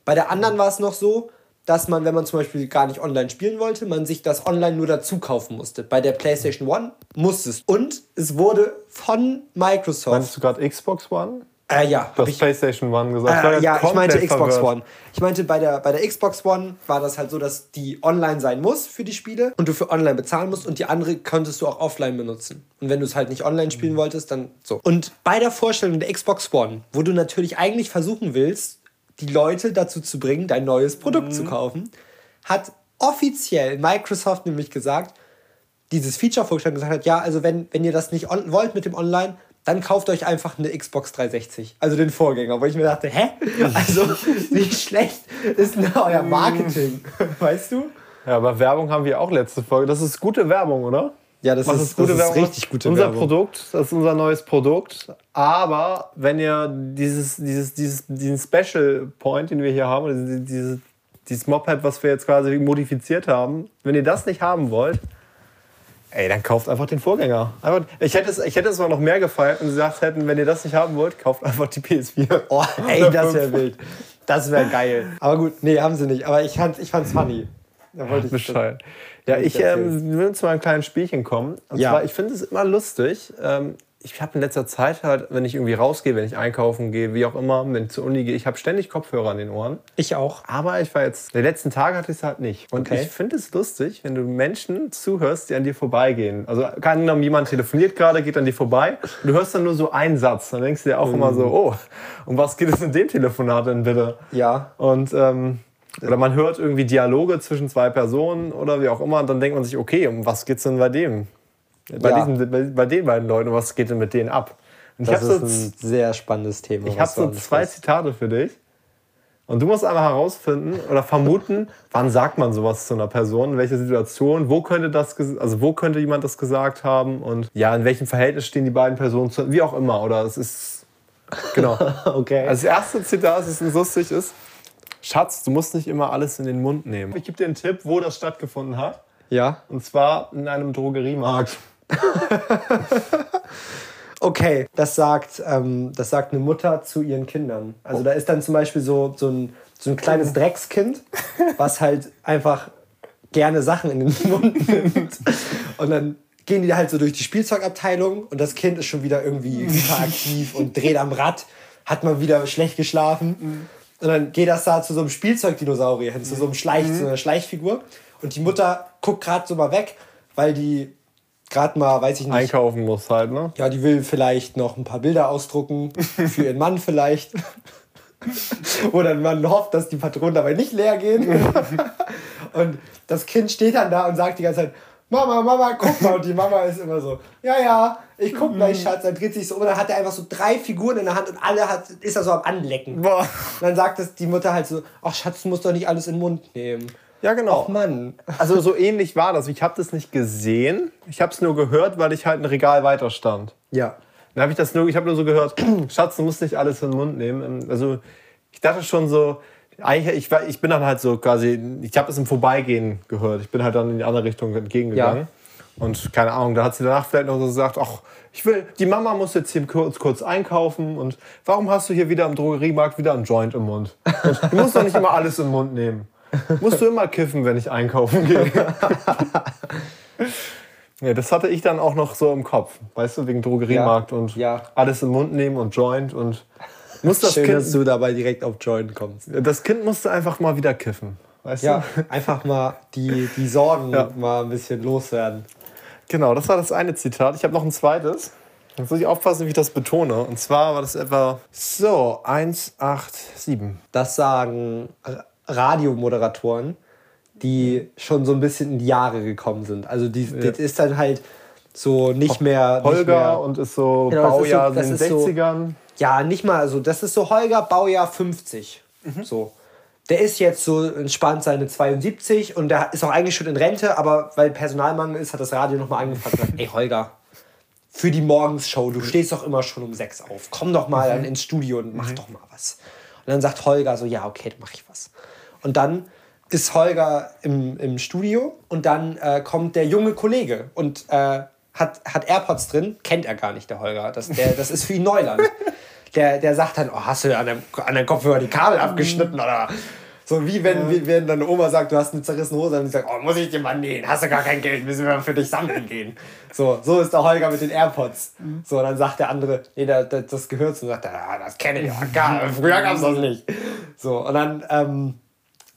Bei der anderen war es noch so, dass man, wenn man zum Beispiel gar nicht online spielen wollte, man sich das online nur dazu kaufen musste. Bei der PlayStation One musstest. Und es wurde von Microsoft. Meinst du gerade Xbox One? Äh, ja, Du hast ich, PlayStation One gesagt. Äh, ja, ich meinte Xbox verwirrt. One. Ich meinte, bei der, bei der Xbox One war das halt so, dass die online sein muss für die Spiele und du für online bezahlen musst und die andere konntest du auch offline benutzen. Und wenn du es halt nicht online spielen wolltest, dann so. Und bei der Vorstellung der Xbox One, wo du natürlich eigentlich versuchen willst, die Leute dazu zu bringen, dein neues Produkt zu kaufen, hat offiziell Microsoft nämlich gesagt, dieses Feature vorgestellt und gesagt hat, ja, also wenn, wenn ihr das nicht wollt mit dem Online, dann kauft euch einfach eine Xbox 360, also den Vorgänger. Wo ich mir dachte, hä? Also, wie schlecht ist denn euer Marketing? Weißt du? Ja, aber Werbung haben wir auch letzte Folge. Das ist gute Werbung, oder? Ja, das Was ist, das ist richtig gute unser Werbung. Produkt, das ist unser neues Produkt. Aber wenn ihr dieses, dieses, dieses, diesen Special Point, den wir hier haben, oder diese, diese, dieses Moped, was wir jetzt quasi modifiziert haben, wenn ihr das nicht haben wollt, ey, dann kauft einfach den Vorgänger. Einfach, ich, hätte es, ich hätte es aber noch mehr gefeiert, wenn sie gesagt hätten, wenn ihr das nicht haben wollt, kauft einfach die PS4. Oh, ey, das wäre wild. Das wäre geil. Aber gut, nee, haben sie nicht. Aber ich, fand, ich fand's funny. Da wollte ich Bescheid. Ja, ich ähm, will zu meinem kleinen Spielchen kommen. Und Ja. zwar, ich finde es immer lustig. Ähm, ich habe in letzter Zeit halt, wenn ich irgendwie rausgehe, wenn ich einkaufen gehe, wie auch immer, wenn ich zur Uni gehe, ich habe ständig Kopfhörer an den Ohren. Ich auch. Aber ich war jetzt, die letzten Tage hatte ich es halt nicht. Und Okay. ich finde es lustig, wenn du Menschen zuhörst, die an dir vorbeigehen. Also, Ahnung, jemand telefoniert gerade, geht an dir vorbei. Und du hörst dann nur so einen Satz. Dann denkst du dir auch immer so, oh, um was geht es in dem Telefonat denn bitte? Ja. Und ähm, oder man hört irgendwie Dialoge zwischen zwei Personen oder wie auch immer, und dann denkt man sich, okay, um was geht's denn bei dem? Bei, Ja. diesen, bei, bei den beiden Leuten, was geht denn mit denen ab? Und Das habe ist so, ein sehr spannendes Thema. ich hab was du so zwei ansprichst. Zitate für dich. Und du musst einmal herausfinden oder vermuten, wann sagt man sowas zu einer Person, in welcher Situation, wo könnte das, also wo könnte jemand das gesagt haben und ja, in welchem Verhältnis stehen die beiden Personen zu, wie auch immer. Oder es ist genau. Okay. Also das erste Zitat, das lustig ist, Schatz, du musst nicht immer alles in den Mund nehmen. Ich gebe dir einen Tipp, wo das stattgefunden hat. ja. Und zwar in einem Drogeriemarkt. Okay, das sagt, ähm, das sagt eine Mutter zu ihren Kindern. Also da ist dann zum Beispiel so, so, ein, so ein kleines Dreckskind, was halt einfach gerne Sachen in den Mund nimmt. Und dann gehen die halt so durch die Spielzeugabteilung und das Kind ist schon wieder irgendwie hyperaktiv und dreht am Rad, hat mal wieder schlecht geschlafen. Und dann geht das da zu so einem Spielzeugdinosaurier hin, zu so einem Schleich, zu einer Schleichfigur. Und die Mutter guckt gerade so mal weg, weil die gerade mal, weiß ich nicht, Einkaufen muss halt, ne? ja, die will vielleicht noch ein paar Bilder ausdrucken, für ihren Mann vielleicht. Wo dann man hofft, dass die Patronen dabei nicht leer gehen. Und das Kind steht dann da und sagt die ganze Zeit, Mama, Mama, guck mal. Und die Mama ist immer so, ja, ja, ich guck gleich, Schatz. Dann dreht sich so um und dann hat er einfach so drei Figuren in der Hand und alle hat, ist er so am Anlecken. Boah. Und dann sagt das die Mutter halt so, ach Schatz, du musst doch nicht alles in den Mund nehmen. Ja, genau. Ach Mann. Also so ähnlich war das. Ich habe das nicht gesehen. Ich habe es nur gehört, weil ich halt ein Regal weiter stand. Ja. Dann habe ich das nur, ich habe nur so gehört, Schatz, du musst nicht alles in den Mund nehmen. Also ich dachte schon so, eigentlich, ich, war, ich bin dann halt so quasi, ich habe es im Vorbeigehen gehört. Ich bin halt dann in die andere Richtung entgegengegangen. Und keine Ahnung, da hat sie danach vielleicht noch so gesagt, ach, ich will, die Mama muss jetzt hier kurz, kurz einkaufen und warum hast du hier wieder im Drogeriemarkt wieder einen Joint im Mund? Und du musst doch nicht immer alles im Mund nehmen. Musst du immer kiffen, wenn ich einkaufen gehe. Ja, das hatte ich dann auch noch so im Kopf, weißt du, wegen Drogeriemarkt Ja, und ja. alles im Mund nehmen und Joint und muss das Schön, dass Kind, du dabei direkt auf Join kommst. das Kind musste einfach mal wieder kiffen, weißt Ja, du? einfach mal die, die Sorgen mal ein bisschen loswerden. Genau, das war das eine Zitat. Ich habe noch ein zweites. Jetzt muss ich aufpassen, wie ich das betone. Und zwar war das etwa so 187. Das sagen Radiomoderatoren, die schon so ein bisschen in die Jahre gekommen sind. Also die, das ist dann halt so nicht mehr. Nicht Holger mehr, und ist so Genau, das ist so- Baujahr das in den ist so- 60ern. Ja, nicht mal, also das ist so Holger, Baujahr 50. So. Der ist jetzt so entspannt seine 72 und der ist auch eigentlich schon in Rente, aber weil Personalmangel ist, hat das Radio nochmal angefragt und gesagt, ey Holger, für die Morgensshow, du stehst doch immer schon um sechs auf. Komm doch mal dann ins Studio und mach doch mal was. Und dann sagt Holger so, ja, okay, dann mach ich was. Und dann ist Holger im, im Studio und dann äh, kommt der junge Kollege und äh, hat, hat AirPods drin, kennt er gar nicht, der Holger. Das, der, das ist für ihn Neuland. Der, der sagt dann, oh, hast du an deinem, an deinem Kopfhörer die Kabel abgeschnitten oder so wie wenn, wie, wenn deine Oma sagt, du hast eine zerrissene Hose und sagt, oh, muss ich dir mal nähen, hast du gar kein Geld, müssen wir für dich sammeln gehen. So, so ist der Holger mit den AirPods. So, dann sagt der andere, nee, da, da, das gehört zu. Und sagt ah, das kenne ich, ja, gar, früher gab es das nicht. So, und dann, ähm,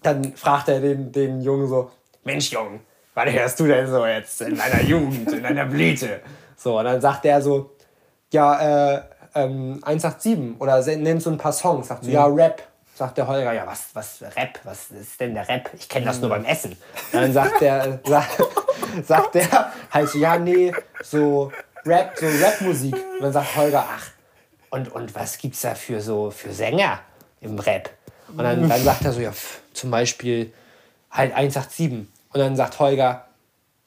dann fragt er den, den Jungen so, Mensch Jungen, was hörst du denn so jetzt in deiner Jugend, in deiner Blüte? So, und dann sagt der so, ja, äh, ähm, 187 oder nennt so ein paar Songs. Sagt so, ja, Rap. Sagt der Holger, ja, was, was, Rap? Was ist denn der Rap? Ich kenne das nur beim Essen. Und dann sagt der, sagt, sagt der halt so, ja, nee, so Rap, so Rapmusik. Und dann sagt Holger, ach, und, und was gibt's da für so für Sänger im Rap? Und dann, dann sagt er so, ja, pf, zum Beispiel halt 187. Und dann sagt Holger,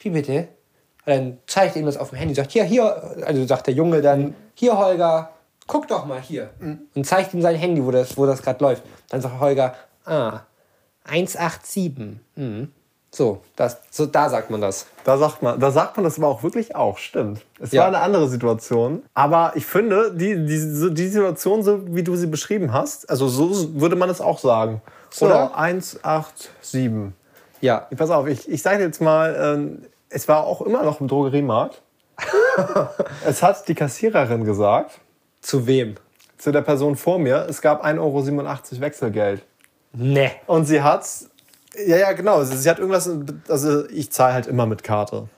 wie bitte? Und dann zeigt er ihm das auf dem Handy, sagt, hier, hier, also sagt der Junge dann, hier Holger, guck doch mal hier. Und zeigt ihm sein Handy, wo das, wo das gerade läuft. Dann sagt Holger, ah, 187. Mhm. So, das, so, da sagt man das. Da sagt, man, da sagt man das aber auch wirklich auch, stimmt. Es Ja. war eine andere Situation. Aber ich finde, die, die, die Situation, so wie du sie beschrieben hast, also so würde man es auch sagen. So. Oder 187. Ja. Pass auf, ich, ich sage jetzt mal, ähm, es war auch immer noch im Drogeriemarkt. es hat die Kassiererin gesagt, Zu wem? zu der Person vor mir, es gab 1,87 Euro Wechselgeld. Ne. Und sie hat, ja, ja, genau, sie, hat irgendwas, also ich zahle halt immer mit Karte.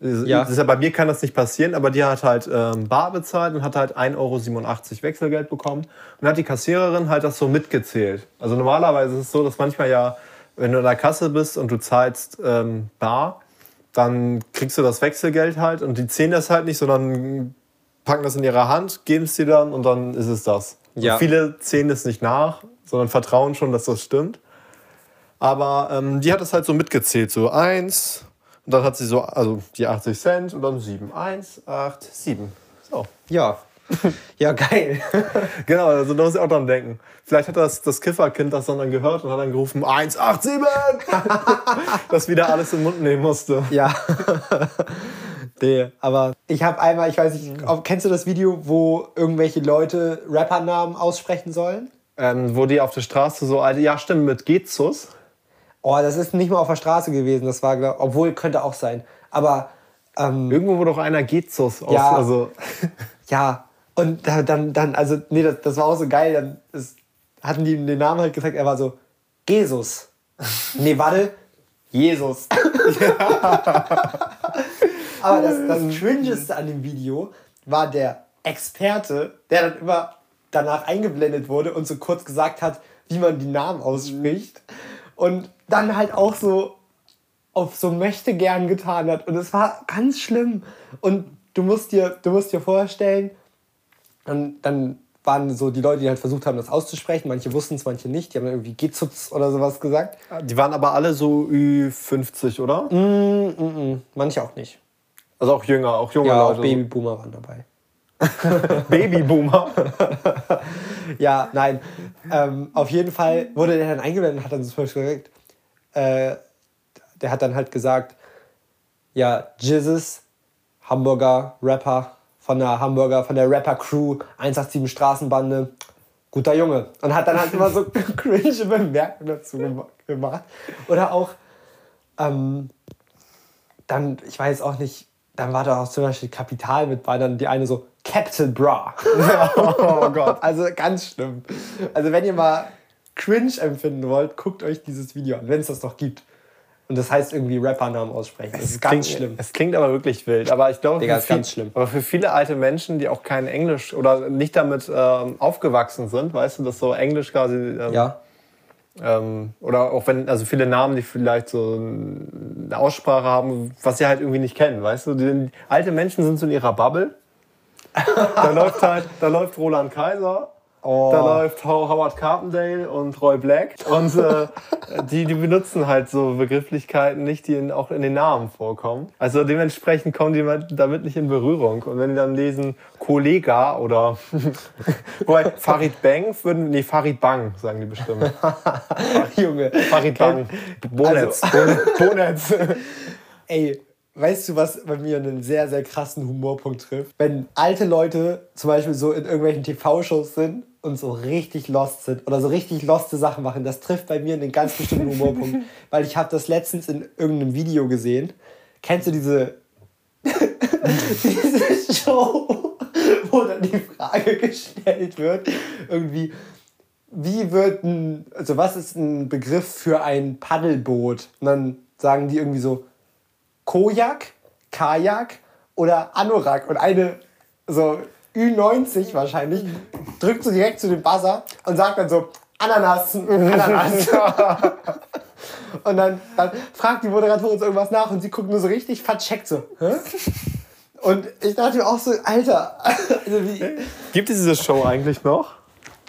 Ja. Ja, bei mir kann das nicht passieren, aber die hat halt ähm, bar bezahlt und hat halt 1,87 Euro Wechselgeld bekommen. Und dann hat die Kassiererin halt das so mitgezählt. Also normalerweise ist es so, dass manchmal ja, wenn du in der Kasse bist und du zahlst ähm, bar, dann kriegst du das Wechselgeld halt und die zählen das halt nicht, sondern packen das in ihre Hand, geben es dir dann und dann ist es das. Ja. Viele zählen es nicht nach, sondern vertrauen schon, dass das stimmt. Aber ähm, die hat es halt so mitgezählt, so eins und dann hat sie so, also die 80 Cent und dann sieben. Eins, acht, sieben. So. Ja. Ja, geil. Genau, also da muss ich auch dran denken. Vielleicht hat das, das Kifferkind das dann gehört und hat dann gerufen, 187! das wieder alles im Mund nehmen musste. Ja. nee, aber ich habe einmal, ich weiß nicht, kennst du das Video, wo irgendwelche Leute Rappernamen aussprechen sollen? Ähm, wo die auf der Straße so, alte, ja stimmt, mit Gezus. Oh, das ist nicht mal auf der Straße gewesen, das war, glaub, obwohl könnte auch sein. Aber ähm, Irgendwo, wo doch einer Gezus aus, Ja. also ja, und da- dann, dann also, nee, das, das war auch so geil, dann ist, hatten die ihm den Namen halt gesagt, er war so, Jesus. nee, warte, Jesus. Aber das, das Cringeste an dem Video war der Experte, der dann immer danach eingeblendet wurde und so kurz gesagt hat, wie man die Namen ausspricht. Und dann halt auch so auf so möchte gern getan hat. Und es war ganz schlimm. Und du musst dir, du musst dir vorstellen, und dann waren so die Leute, die halt versucht haben, das auszusprechen. Manche wussten es, manche nicht. Die haben dann irgendwie Gezutz oder sowas gesagt. die waren aber alle so Ü50, oder? Manche auch nicht. Also auch jünger, auch junge Ja, auch Leute. Babyboomer waren dabei. Babyboomer. Ja, nein. ähm, auf jeden Fall wurde der dann eingeblendet und hat dann zum Beispiel gesagt, äh, der hat dann halt gesagt, ja, Jizzes, Hamburger Rapper von der Hamburger, von der Rapper-Crew, 187 Straßenbande, guter Junge. Und hat dann halt immer so cringe Bemerkungen dazu gema- gemacht. Oder auch, ähm, dann, ich weiß auch nicht, dann war da auch zum Beispiel Kapital mit bei, dann die eine so, Captain Bra. oh Gott. Also ganz schlimm. Also wenn ihr mal cringe empfinden wollt, guckt euch dieses Video an, wenn es das noch gibt. Und das heißt irgendwie Rappernamen aussprechen. Das ist ganz klingt, schlimm. Es klingt aber wirklich wild. Aber ich glaube, Digga, für ist viel- ganz schlimm. Aber für viele alte Menschen, die auch kein Englisch oder nicht damit ähm, aufgewachsen sind, weißt du, dass so Englisch quasi ähm, Ja. ähm, oder auch wenn, also viele Namen, die vielleicht so eine Aussprache haben, was sie halt irgendwie nicht kennen, weißt du? Die, alte Menschen sind so in ihrer Bubble. da läuft halt, da läuft Roland Kaiser, Oh. da läuft How- Howard Carpendale und Roy Black und äh, die, die benutzen halt so Begrifflichkeiten nicht, die in, auch in den Namen vorkommen. Also dementsprechend kommen die mit- damit nicht in Berührung. Und wenn die dann lesen Kollega oder wobei Farid Bang würden, nee, Farid Bang sagen die bestimmt. Junge. Farid Bang. Bonetz. Also- Bonetz. Ey, weißt du, was bei mir einen sehr, sehr krassen Humorpunkt trifft? Wenn alte Leute zum Beispiel so in irgendwelchen TV-Shows sind und so richtig lost sind oder so richtig loste Sachen machen, das trifft bei mir einen ganz bestimmten Humorpunkt. Weil ich habe das letztens in irgendeinem Video gesehen. Kennst du diese, diese Show, wo dann die Frage gestellt wird, irgendwie, wie wird ein, also was ist ein Begriff für ein Paddelboot? Und dann sagen die irgendwie so, Kojak, Kajak oder Anorak. Und eine so Ü90 wahrscheinlich drückt so direkt zu dem Buzzer und sagt dann so, Ananas, Ananas. und dann, dann fragt die Moderatorin so irgendwas nach und sie guckt nur so richtig vercheckt so. Hä? Und ich dachte mir auch so, Alter, also wie, Gibt es diese Show eigentlich noch?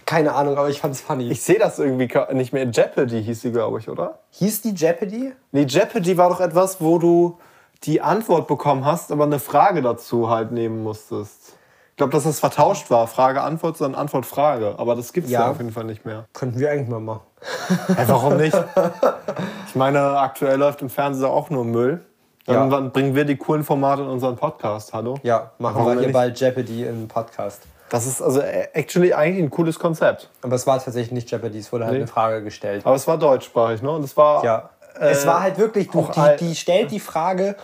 keine Ahnung, aber ich fand's funny. Ich sehe das irgendwie nicht mehr. Jeopardy hieß sie, glaube ich, oder? Hieß die Jeopardy? Nee, Jeopardy war doch etwas, wo du die Antwort bekommen hast, aber eine Frage dazu halt nehmen musstest. Ich glaube, dass das vertauscht war. Frage-Antwort, sondern Antwort-Frage. Aber das gibt's ja. Ja. auf jeden Fall nicht mehr. Könnten wir eigentlich mal machen. Hey, warum nicht? Ich meine, aktuell läuft im Fernsehen auch nur Müll. Dann Ja. bringen wir die coolen Formate in unseren Podcast, hallo? Ja, machen Warum wir hier bald Jeopardy im Podcast. Das ist also äh, actually eigentlich ein cooles Konzept. Aber es war tatsächlich nicht Jeopardy, es wurde halt Nee. eine Frage gestellt. Aber es war deutschsprachig, ne? Und es war. Ja. äh, es war halt wirklich, du, die, die stellt die Frage,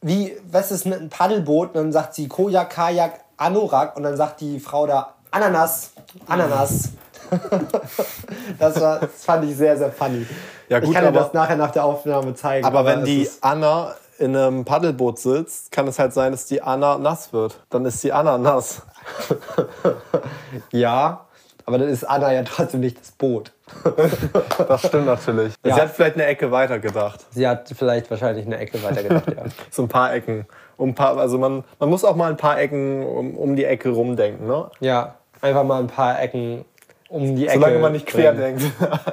wie, was ist ein Paddelboot? Und dann sagt sie Kojak, Kajak, Anorak. Und dann sagt die Frau da Ananas, Ananas. das, war, das fand ich sehr, sehr funny. Ja, gut, ich kann dir aber- das nachher nach der Aufnahme zeigen. Aber wenn es die Anna in einem Paddelboot sitzt, kann es halt sein, dass die Anna nass wird. Dann ist die Anna nass. Ja, aber dann ist Anna ja trotzdem nicht das Boot. Das stimmt natürlich. Ja. Sie hat vielleicht eine Ecke weiter gedacht. Sie hat vielleicht wahrscheinlich eine Ecke weitergedacht, ja. So ein paar Ecken. Um ein paar, also man, man muss auch mal ein paar Ecken um, um die Ecke rumdenken. Ne? Ja, einfach mal ein paar Ecken um die Ecke. Solange man nicht quer denkt.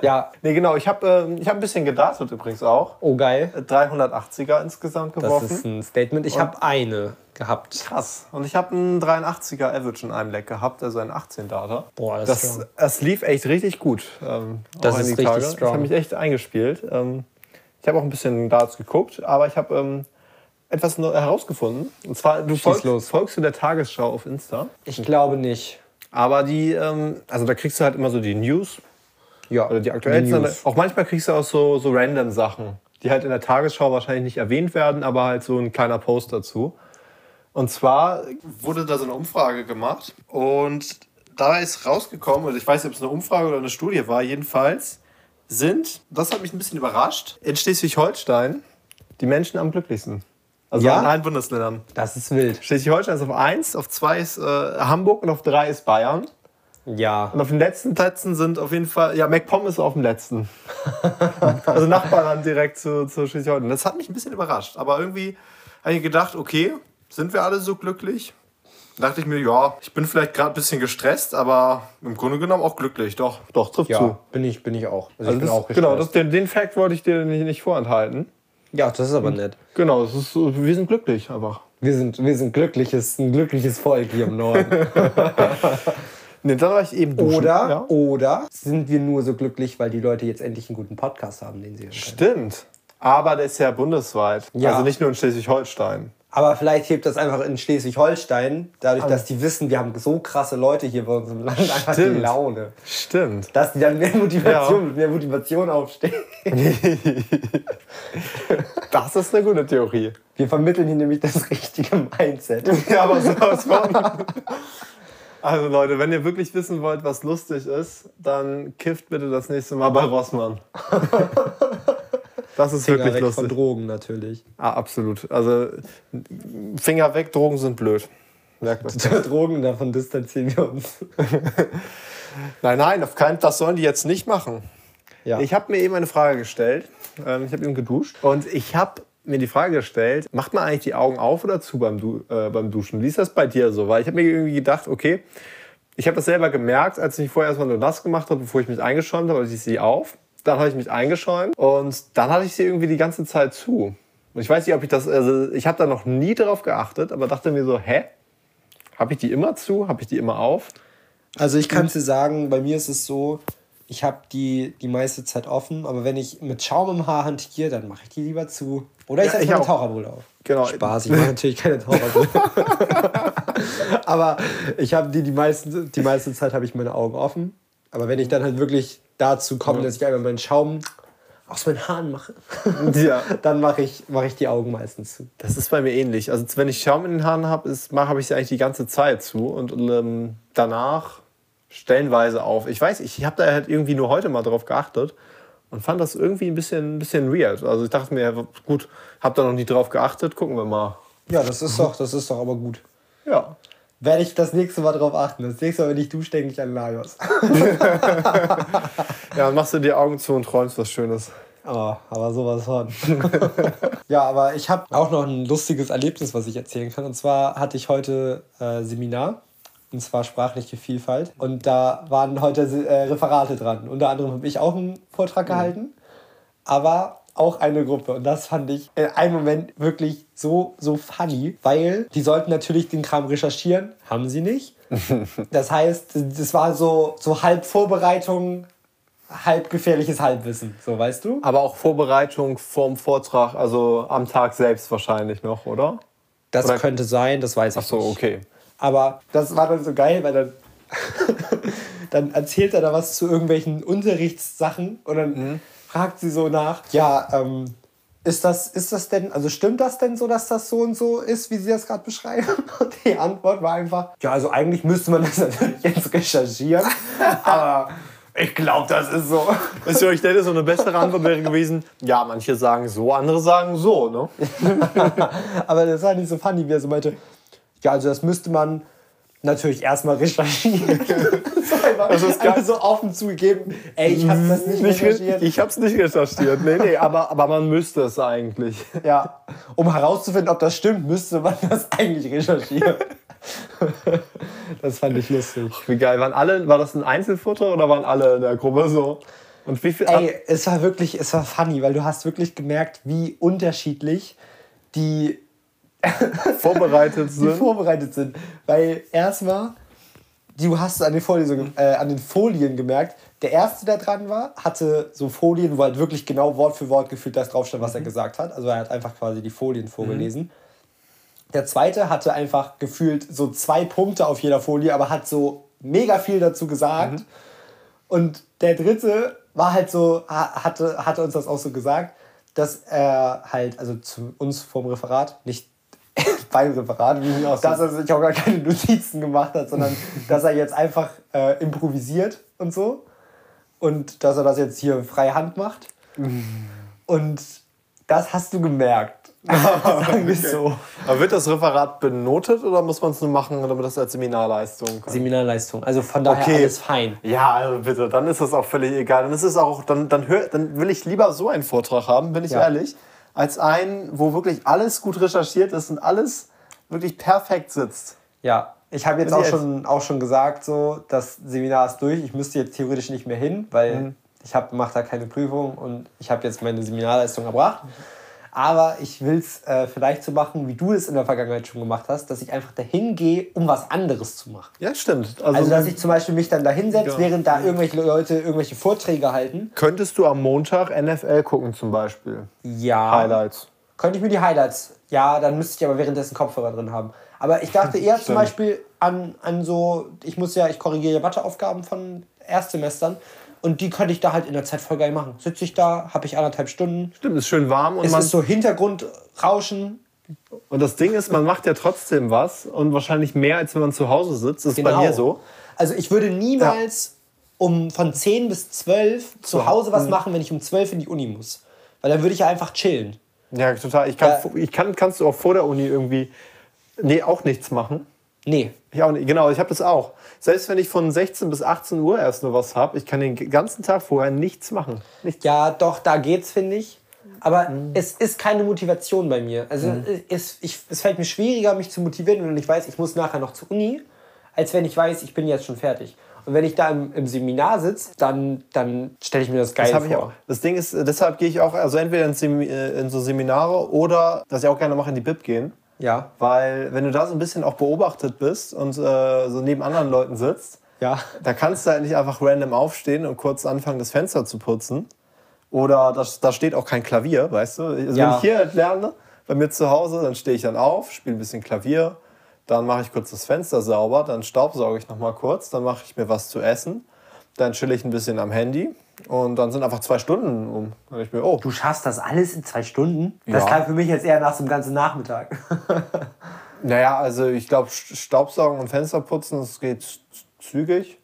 Ja, nee, genau. Ich habe äh, ich hab ein bisschen gedartet übrigens auch. oh geil. 380er insgesamt Das geworfen. ist ein Statement. Ich habe eine gehabt. Krass. Und ich habe einen 83er Average in einem Leck gehabt, also ein 18 Data. Boah, das, Das, ist das lief echt richtig gut. Ähm, Das ist richtig Tage. strong. Ich habe mich echt eingespielt. Ähm, ich habe auch ein bisschen Darts geguckt, aber ich habe ähm, etwas herausgefunden. Und zwar, du folgst, los. folgst du der Tagesschau auf Insta. Ich glaube nicht. Aber die, ähm, also da kriegst du halt immer so die News Ja, oder die aktuellsten. News. Auch manchmal kriegst du auch so, so random Sachen, die halt in der Tagesschau wahrscheinlich nicht erwähnt werden, aber halt so ein kleiner Post dazu. Und zwar wurde da so eine Umfrage gemacht und da ist rausgekommen, also ich weiß nicht, ob es eine Umfrage oder eine Studie war, jedenfalls sind, das hat mich ein bisschen überrascht, in Schleswig-Holstein die Menschen am glücklichsten. Also Ja? in allen Bundesländern. Das ist wild. Schleswig-Holstein ist auf 1, auf 2 ist äh, Hamburg und auf 3 ist Bayern. Ja. Und auf den letzten Plätzen sind auf jeden Fall, ja, MacPom ist auf dem letzten. also Nachbarland direkt zu, zu Schleswig-Holstein. Das hat mich ein bisschen überrascht. Aber irgendwie habe ich gedacht, okay, sind wir alle so glücklich? Da dachte ich mir, ja, ich bin vielleicht gerade ein bisschen gestresst, aber im Grunde genommen auch glücklich. Doch, doch, trifft Ja, zu. bin ich, bin ich auch. Also, Also ich bin das, auch genau, das, gestresst. den, den Fact wollte ich dir nicht, nicht vorenthalten. Ja, das ist aber nett. Genau, ist, wir sind glücklich einfach. Wir sind, wir sind glückliches, ein glückliches Volk hier im Norden. Nee, dann war ich eben duschen. Oder, Ja. oder sind wir nur so glücklich, weil die Leute jetzt endlich einen guten Podcast haben, den sie hören können. Stimmt. Aber der ist ja bundesweit. Ja. Also nicht nur in Schleswig-Holstein. Aber vielleicht hebt das einfach in Schleswig-Holstein, dadurch, dass die wissen, wir haben so krasse Leute hier bei uns im Land, einfach die. Laune. Stimmt. Dass die dann mehr Motivation, mit mehr Motivation aufstehen. Das ist eine gute Theorie. Wir vermitteln hier nämlich das richtige Mindset. Ja, aber sowas von. Also Leute, wenn ihr wirklich wissen wollt, was lustig ist, dann kifft bitte das nächste Mal bei Rossmann. Das ist Finger wirklich weg lustig. von Drogen natürlich. Ah, absolut. Also Finger weg, Drogen sind blöd. Merkt man. Drogen, davon distanzieren wir uns. Nein, nein, auf keinen, das sollen die jetzt nicht machen. Ja. Ich habe mir eben eine Frage gestellt. Ähm, ich habe eben geduscht und ich habe mir die Frage gestellt, macht man eigentlich die Augen auf oder zu beim, du äh, beim Duschen? Wie ist das bei dir so? Weil ich habe mir irgendwie gedacht, okay, ich habe das selber gemerkt, als ich mich vorher erstmal nur nass gemacht habe, bevor ich mich eingeschäumt habe, also ich sie auf. Dann habe ich mich eingeschäumt und dann hatte ich sie irgendwie die ganze Zeit zu. Und ich weiß nicht, ob ich das, also ich habe da noch nie drauf geachtet, aber dachte mir so, hä? Habe ich die immer zu? Habe ich die immer auf? Also ich kann dir sagen, bei mir ist es so, ich habe die die meiste Zeit offen, aber wenn ich mit Schaum im Haar hantiere, dann mache ich die lieber zu. Oder ich Ja, setze ich meine auch. Taucherbrille auf. Genau. Spaß, ich mache natürlich keine Taucherbrille. aber ich habe die die, meisten, die meiste Zeit habe ich meine Augen offen. Aber wenn ich dann halt wirklich dazu komme, dass ich einmal meinen Schaum aus meinen Haaren mache, Ja. dann mache ich, mache ich die Augen meistens zu. Das ist bei mir ähnlich. Also wenn ich Schaum in den Haaren habe, habe ich sie eigentlich die ganze Zeit zu und ähm, danach stellenweise auf. Ich weiß, ich habe da halt irgendwie nur heute mal drauf geachtet und fand das irgendwie ein bisschen, ein bisschen weird. Also ich dachte mir, gut, habe da noch nie drauf geachtet, gucken wir mal. Ja, das ist doch, das ist doch aber gut. Ja. Werde ich das nächste Mal drauf achten. Das nächste Mal, wenn ich dusche, denke ich an Lagos. Ja, dann machst du die Augen zu und träumst was Schönes. Oh, aber sowas von. ja, aber ich habe auch noch ein lustiges Erlebnis, was ich erzählen kann. Und zwar hatte ich heute äh, Seminar, und zwar sprachliche Vielfalt. Und da waren heute äh, Referate dran. Unter anderem habe ich auch einen Vortrag gehalten, aber auch eine Gruppe. Und das fand ich in einem Moment wirklich so, so funny, weil die sollten natürlich den Kram recherchieren, haben sie nicht. Das heißt, das war so, so halb Vorbereitung, halb gefährliches Halbwissen, so weißt du? Aber auch Vorbereitung vorm Vortrag, also am Tag selbst wahrscheinlich noch, oder? Das Oder- könnte sein, das weiß ich Ach so, nicht. okay. Aber das war dann so geil, weil dann, dann erzählt er da was zu irgendwelchen Unterrichtssachen und dann Mhm. Fragt sie so nach, ja, ähm, ist das, ist das denn, also stimmt das denn so, dass das so und so ist, wie Sie das gerade beschreiben? Und die Antwort war einfach, ja, also eigentlich müsste man das natürlich jetzt recherchieren, aber ich glaube, das ist so. Weißt du, ich denke, so eine bessere Antwort wäre gewesen, ja, manche sagen so, andere sagen so, ne? Aber das war nicht so funny, wie er so meinte, ja, also das müsste man natürlich erstmal recherchieren. so einfach, Das ist geil. einfach so offen zugegeben, ey, ich habe das nicht, Nicht, recherchiert. ich hab's nicht recherchiert. Nee, nee, aber, aber man müsste es eigentlich. Ja, um herauszufinden, ob das stimmt, müsste man das eigentlich recherchieren. das fand ich lustig. Wie geil. Waren alle, war das ein Einzelfoto oder waren alle in der Gruppe so? Und wie viel. Ey, es war wirklich, es war funny, weil du hast wirklich gemerkt, wie unterschiedlich die vorbereitet die sind. vorbereitet sind. Weil erstmal, du hast an den, Vorlesungen, äh, an den Folien gemerkt, der erste, der dran war, hatte so Folien, wo halt wirklich genau Wort für Wort gefühlt das drauf stand, was er gesagt hat. Also er hat einfach quasi die Folien vorgelesen. Der zweite hatte einfach gefühlt so zwei Punkte auf jeder Folie, aber hat so mega viel dazu gesagt. Und der dritte war halt so, ha- hatte, hatte uns das auch so gesagt, dass er halt, also zu uns vom Referat, nicht beim Referat, dass er sich auch gar keine Notizen gemacht hat, sondern dass er jetzt einfach äh, improvisiert und so. Und dass er das jetzt hier frei Hand macht. Und das hast du gemerkt. Sagen wir so. Aber wird das Referat benotet oder muss man es nur machen, damit das als Seminarleistung kommt? Seminarleistung. Also von daher Okay. alles fein. Ja, also bitte, dann ist das auch völlig egal. Dann ist es auch, dann, dann, hör, dann will ich lieber so einen Vortrag haben, bin ich Ja. ehrlich, als einen, wo wirklich alles gut recherchiert ist und alles wirklich perfekt sitzt. Ja, ich habe jetzt auch schon, auch schon gesagt, so, das Seminar ist durch. Ich müsste jetzt theoretisch nicht mehr hin, weil Mhm. ich mache da keine Prüfung und ich habe jetzt meine Seminarleistung erbracht. Aber ich will es äh, vielleicht so machen, wie du es in der Vergangenheit schon gemacht hast, dass ich einfach dahin gehe, um was anderes zu machen. Ja, stimmt. Also, dass ich zum Beispiel mich dann da hinsetze, Ja. während da irgendwelche Leute irgendwelche Vorträge halten. Könntest du am Montag NFL gucken zum Beispiel? Ja. Highlights. Könnte ich mir die Highlights. Ja, dann müsste ich aber währenddessen Kopfhörer drin haben. Aber ich dachte eher zum. Beispiel an, an so, ich muss ja, ich korrigiere ja Matheaufgaben von Erstsemestern und die könnte ich da halt in der Zeit voll geil machen. Sitze ich da, habe ich anderthalb Stunden. Stimmt, ist schön warm und Es man, ist so Hintergrundrauschen. und das Ding ist, man macht ja trotzdem was und wahrscheinlich mehr, als wenn man zu Hause sitzt. Das ist bei mir so. Also ich würde niemals um von 10 bis 12 zu So. Hause was Mhm. machen, wenn ich um 12 in die Uni muss. Weil dann würde ich ja einfach chillen. Ja, total. Ich kann, Ja. ich kann, kannst du auch vor der Uni irgendwie, nee, auch nichts machen. Nee. Ich auch nicht. Genau, ich habe das auch. Selbst wenn ich von 16 bis 18 Uhr erst nur was habe, ich kann den ganzen Tag vorher nichts machen. Nichts. Ja, doch, da geht's, finde ich. Aber es ist keine Motivation bei mir. Also es, ich, es fällt mir schwieriger, mich zu motivieren, wenn ich weiß, ich muss nachher noch zur Uni, als wenn ich weiß, ich bin jetzt schon fertig. Und wenn ich da im, im Seminar sitze, dann, dann stelle ich mir das geil Das vor. habe ich auch. Das Ding ist, äh, deshalb gehe ich auch, also entweder in, Semi- äh, in so Seminare oder, was ich auch gerne mache, in die Bib gehen. Ja, Weil, wenn du da so ein bisschen auch beobachtet bist und äh, so neben anderen Leuten sitzt, ja. da kannst du halt nicht einfach random aufstehen und kurz anfangen, das Fenster zu putzen. Oder das, da steht auch kein Klavier, weißt du? Also Ja. Wenn ich hier lerne, bei mir zu Hause, dann stehe ich dann auf, spiele ein bisschen Klavier, dann mache ich kurz das Fenster sauber, dann staubsauge ich noch mal kurz, dann mache ich mir was zu essen, dann chill ich ein bisschen am Handy und dann sind einfach zwei Stunden um. Denk ich mir, oh, Du schaffst das alles in zwei Stunden? Das Ja. klang für mich jetzt eher nach so einem ganzen Nachmittag. Naja, also ich glaube, Staubsaugen und Fenster putzen, das geht zügig.